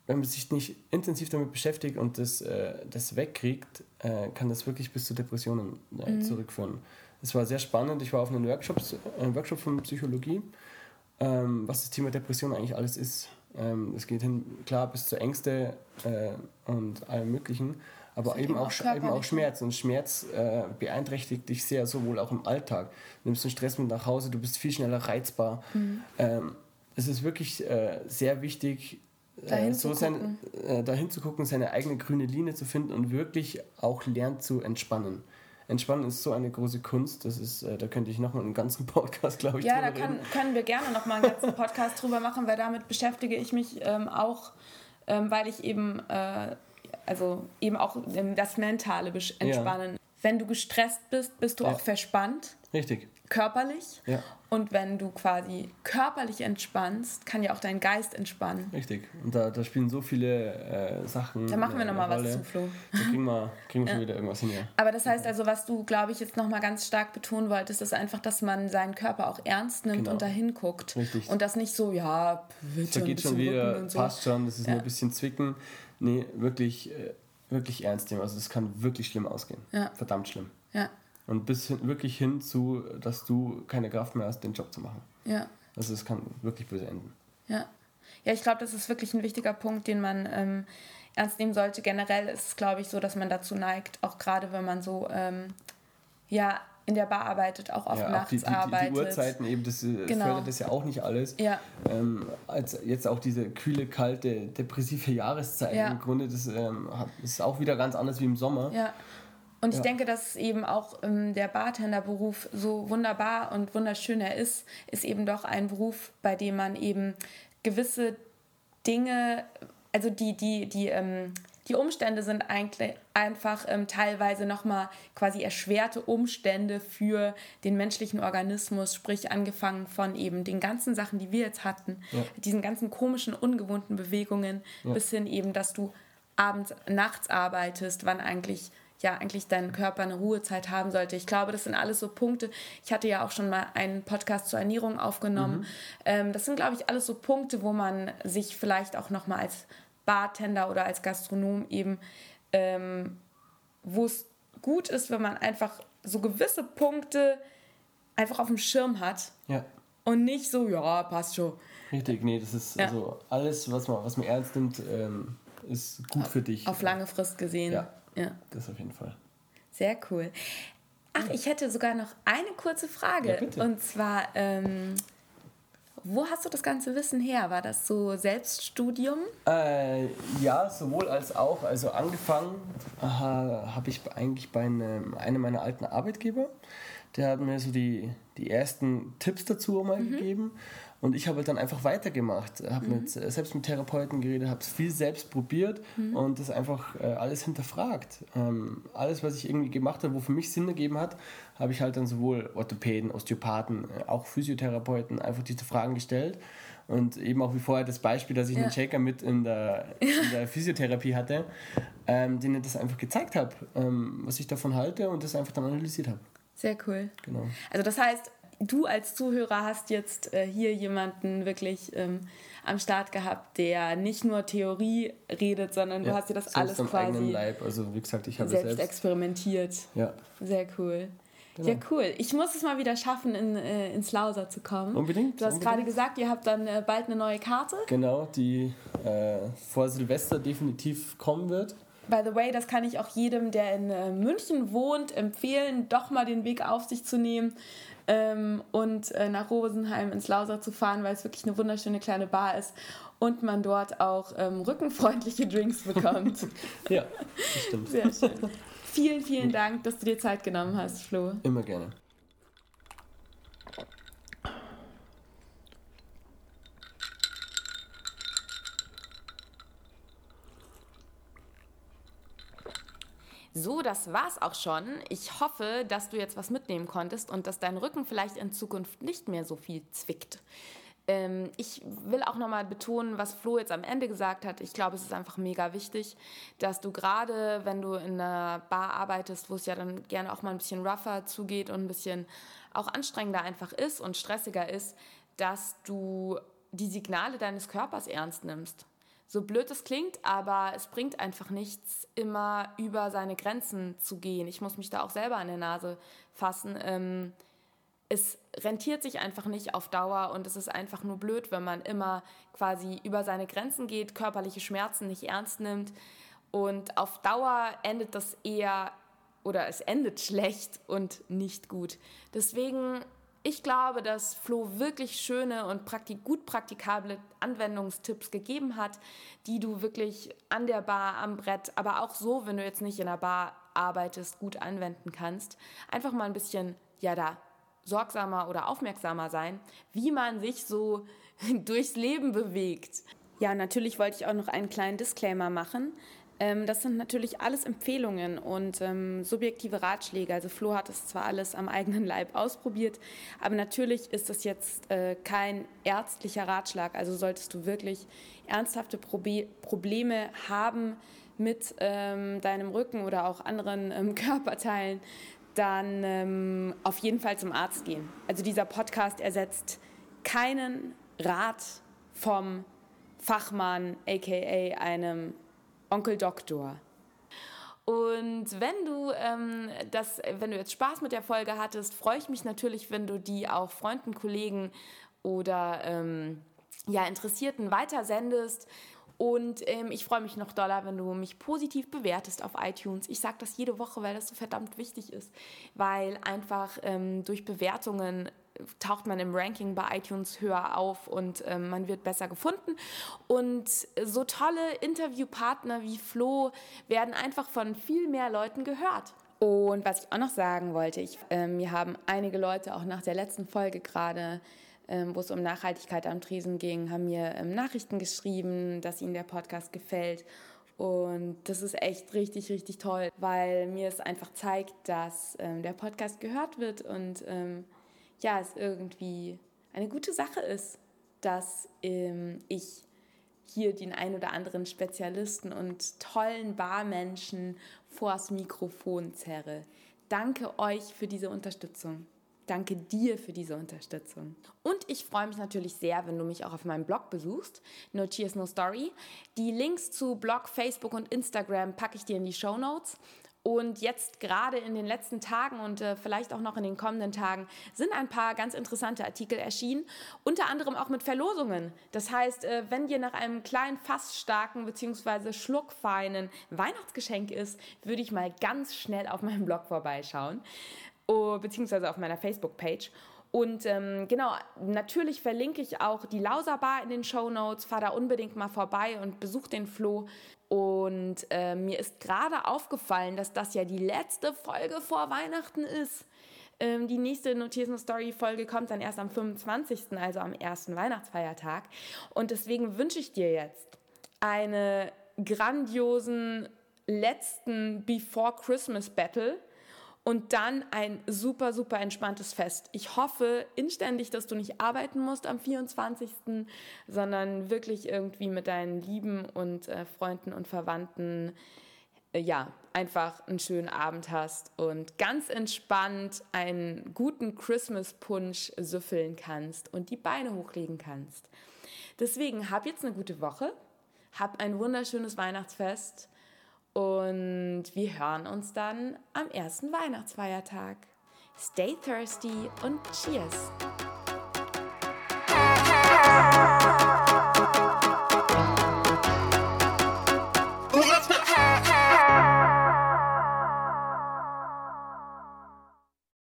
Speaker 2: wenn man sich nicht intensiv damit beschäftigt und das, äh, das wegkriegt, äh, kann das wirklich bis zu Depressionen äh, mhm. zurückführen. Es war sehr spannend. Ich war auf einem Workshop, einem Workshop von Psychologie, ähm, was das Thema Depression eigentlich alles ist. Ähm, es geht hin, klar, bis zu Ängste äh, und allem Möglichen, aber eben auch, auch eben auch Schmerz. Und Schmerz äh, beeinträchtigt dich sehr, sowohl auch im Alltag. Du nimmst den Stress mit nach Hause, du bist viel schneller reizbar. Mhm. Ähm, es ist wirklich äh, sehr wichtig, dahin, so zu sein, äh, dahin zu gucken, seine eigene grüne Linie zu finden und wirklich auch lernt zu entspannen. Entspannen ist so eine große Kunst, das ist, äh, da könnte ich nochmal einen ganzen Podcast, glaube ich,
Speaker 1: Ja, da kann, können wir gerne nochmal einen ganzen Podcast drüber machen, weil damit beschäftige ich mich ähm, auch, ähm, weil ich eben, äh, also eben auch ähm, das mentale Entspannen. Wenn du gestresst bist, bist du ja. auch verspannt.
Speaker 2: Richtig
Speaker 1: körperlich. Ja. Und wenn du quasi körperlich entspannst, kann ja auch dein Geist entspannen.
Speaker 2: Richtig. Und da, da spielen so viele äh, Sachen. Da machen wir nochmal was zu, Flo. Da kriegen wir, kriegen wir ja. schon wieder irgendwas hin. Ja.
Speaker 1: Aber das heißt also, was du, glaube ich, jetzt nochmal ganz stark betonen wolltest, ist einfach, dass man seinen Körper auch ernst nimmt genau. und dahin guckt. Richtig. Und das nicht so, ja,
Speaker 2: wird schon, geht schon wieder, so. passt schon, das ist nur ein bisschen zwicken. Nee, wirklich, äh, wirklich ernst nehmen. Also das kann wirklich schlimm ausgehen. Ja. Verdammt schlimm. Ja. Und bis hin, wirklich hin zu, dass du keine Kraft mehr hast, den Job zu machen. Ja. Also es kann wirklich böse enden.
Speaker 1: Ja. Ja, ich glaube, das ist wirklich ein wichtiger Punkt, den man ähm, ernst nehmen sollte. Generell ist es, glaube ich, so, dass man dazu neigt, auch gerade wenn man so ähm, ja, in der Bar arbeitet, auch oft ja, nachts die, die, arbeitet. Die Uhrzeiten eben, das äh, genau. fördert das ja auch nicht alles. Ja. Ähm, als jetzt auch diese kühle, kalte, depressive Jahreszeit ja. im Grunde, das ähm, ist auch wieder ganz anders wie im Sommer. Ja. Und ich ja. denke, dass eben auch ähm, der Bartenderberuf so wunderbar und wunderschön er ist, ist eben doch ein Beruf, bei dem man eben gewisse Dinge, also die, die, die, ähm, die Umstände sind eigentlich einfach ähm, teilweise nochmal quasi erschwerte Umstände für den menschlichen Organismus, sprich angefangen von eben den ganzen Sachen, die wir jetzt hatten, ja. diesen ganzen komischen, ungewohnten Bewegungen, ja. bis hin eben, dass du abends, nachts arbeitest, wann eigentlich ja eigentlich dein Körper eine Ruhezeit haben sollte. Ich glaube, das sind alles so Punkte. Ich hatte ja auch schon mal einen Podcast zur Ernährung aufgenommen. Mhm. Ähm, das sind, glaube ich, alles so Punkte, wo man sich vielleicht auch noch mal als Bartender oder als Gastronom eben, ähm, wo es gut ist, wenn man einfach so gewisse Punkte einfach auf dem Schirm hat. Ja. Und nicht so, ja, passt schon.
Speaker 2: Richtig, nee, das ist ja. also alles, was man, was man ernst nimmt, ähm, ist gut für dich.
Speaker 1: Auf lange Frist gesehen. Ja.
Speaker 2: Ja. Das auf jeden Fall.
Speaker 1: Sehr cool. Ach, ich hätte sogar noch eine kurze Frage. Ja, und zwar, ähm, wo hast du das ganze Wissen her? War das so Selbststudium?
Speaker 2: Äh, ja, sowohl als auch. Also angefangen äh, habe ich eigentlich bei einem, einem meiner alten Arbeitgeber. Der hat mir so die, die ersten Tipps dazu mal mhm. gegeben. Und ich habe halt dann einfach weitergemacht, habe mhm. mit, selbst mit Therapeuten geredet, habe es viel selbst probiert mhm. und das einfach äh, alles hinterfragt. Ähm, alles, was ich irgendwie gemacht habe, wo für mich Sinn ergeben hat, habe ich halt dann sowohl Orthopäden, Osteopathen, äh, auch Physiotherapeuten einfach diese Fragen gestellt. Und eben auch wie vorher das Beispiel, dass ich ja. einen Shaker mit in der, in der Physiotherapie hatte, ähm, denen ich das einfach gezeigt habe, ähm, was ich davon halte und das einfach dann analysiert habe.
Speaker 1: Sehr cool. Genau. Also das heißt, du als Zuhörer hast jetzt äh, hier jemanden wirklich ähm, am Start gehabt, der nicht nur Theorie redet, sondern ja, du hast dir das alles quasi
Speaker 2: Leib. Also wie gesagt, ich habe
Speaker 1: selbst, selbst experimentiert. Ja. Sehr cool. Genau. Ja, cool. Ich muss es mal wieder schaffen, in, äh, ins Lauser zu kommen. Unbedingt. Du hast gerade gesagt, ihr habt dann äh, bald eine neue Karte.
Speaker 2: Genau, die äh, vor Silvester definitiv kommen wird.
Speaker 1: By the way, das kann ich auch jedem, der in äh, München wohnt, empfehlen, doch mal den Weg auf sich zu nehmen ähm, und äh, nach Rosenheim ins Lauser zu fahren, weil es wirklich eine wunderschöne kleine Bar ist und man dort auch ähm, rückenfreundliche Drinks bekommt. ja, das stimmt. Sehr schön. Vielen, vielen Dank, dass du dir Zeit genommen hast, Flo.
Speaker 2: Immer gerne.
Speaker 1: So, das war's auch schon. Ich hoffe, dass du jetzt was mitnehmen konntest und dass dein Rücken vielleicht in Zukunft nicht mehr so viel zwickt. Ähm, ich will auch nochmal betonen, was Flo jetzt am Ende gesagt hat. Ich glaube, es ist einfach mega wichtig, dass du gerade, wenn du in einer Bar arbeitest, wo es ja dann gerne auch mal ein bisschen rougher zugeht und ein bisschen auch anstrengender einfach ist und stressiger ist, dass du die Signale deines Körpers ernst nimmst. So blöd es klingt, aber es bringt einfach nichts, immer über seine Grenzen zu gehen. Ich muss mich da auch selber an der Nase fassen. Ähm, es rentiert sich einfach nicht auf Dauer und es ist einfach nur blöd, wenn man immer quasi über seine Grenzen geht, körperliche Schmerzen nicht ernst nimmt und auf Dauer endet das eher oder es endet schlecht und nicht gut. Deswegen, ich glaube, dass Flo wirklich schöne und praktik gut praktikable Anwendungstipps gegeben hat, die du wirklich an der Bar, am Brett, aber auch so, wenn du jetzt nicht in der Bar arbeitest, gut anwenden kannst. Einfach mal ein bisschen, ja, da sorgsamer oder aufmerksamer sein, wie man sich so durchs Leben bewegt. Ja, natürlich wollte ich auch noch einen kleinen Disclaimer machen. Ähm, das sind natürlich alles Empfehlungen und ähm, subjektive Ratschläge. Also Flo hat es zwar alles am eigenen Leib ausprobiert, aber natürlich ist das jetzt äh, kein ärztlicher Ratschlag. Also solltest du wirklich ernsthafte Probe Probleme haben mit ähm, deinem Rücken oder auch anderen ähm, Körperteilen, dann ähm, auf jeden Fall zum Arzt gehen. Also dieser Podcast ersetzt keinen Rat vom Fachmann, aka einem Onkel Doktor. Und wenn du ähm, das, wenn du jetzt Spaß mit der Folge hattest, freue ich mich natürlich, wenn du die auch Freunden, Kollegen oder ähm, ja, Interessierten weitersendest. Und ähm, ich freue mich noch doller, wenn du mich positiv bewertest auf iTunes. Ich sage das jede Woche, weil das so verdammt wichtig ist. Weil einfach ähm, durch Bewertungen taucht man im Ranking bei iTunes höher auf und ähm, man wird besser gefunden. Und so tolle Interviewpartner wie Flo werden einfach von viel mehr Leuten gehört. Und was ich auch noch sagen wollte, ich, äh, mir haben einige Leute auch nach der letzten Folge gerade ähm, wo es um Nachhaltigkeit am Tresen ging, haben mir ähm, Nachrichten geschrieben, dass ihnen der Podcast gefällt. Und das ist echt richtig, richtig toll, weil mir es einfach zeigt, dass ähm, der Podcast gehört wird und ähm, ja, es irgendwie eine gute Sache ist, dass ähm, ich hier den ein oder anderen Spezialisten und tollen Barmenschen vors Mikrofon zerre. Danke euch für diese Unterstützung. Danke dir für diese Unterstützung. Und ich freue mich natürlich sehr, wenn du mich auch auf meinem Blog besuchst, No Cheers, No Story. Die Links zu Blog, Facebook und Instagram packe ich dir in die Show Notes. Und jetzt gerade in den letzten Tagen und äh, vielleicht auch noch in den kommenden Tagen sind ein paar ganz interessante Artikel erschienen, unter anderem auch mit Verlosungen. Das heißt, äh, wenn dir nach einem kleinen, fassstarken bzw. schluckfeinen Weihnachtsgeschenk ist, würde ich mal ganz schnell auf meinem Blog vorbeischauen oh, beziehungsweise auf meiner Facebook-Page. Und ähm, genau, natürlich verlinke ich auch die Lauser Bar in den Show Notes. Fahr da unbedingt mal vorbei und besuch den Flo. Und äh, mir ist gerade aufgefallen, dass das ja die letzte Folge vor Weihnachten ist. Ähm, die nächste Notizen Story Folge kommt dann erst am 25., also am ersten Weihnachtsfeiertag. Und deswegen wünsche ich dir jetzt eine grandiosen letzten Before Christmas Battle und dann ein super, super entspanntes Fest. Ich hoffe inständig, dass du nicht arbeiten musst am 24., sondern wirklich irgendwie mit deinen Lieben und äh, Freunden und Verwandten äh, ja, einfach einen schönen Abend hast und ganz entspannt einen guten Christmas-Punsch süffeln kannst und die Beine hochlegen kannst. Deswegen hab jetzt eine gute Woche, hab ein wunderschönes Weihnachtsfest und wir hören uns dann am ersten Weihnachtsfeiertag. Stay thirsty und cheers!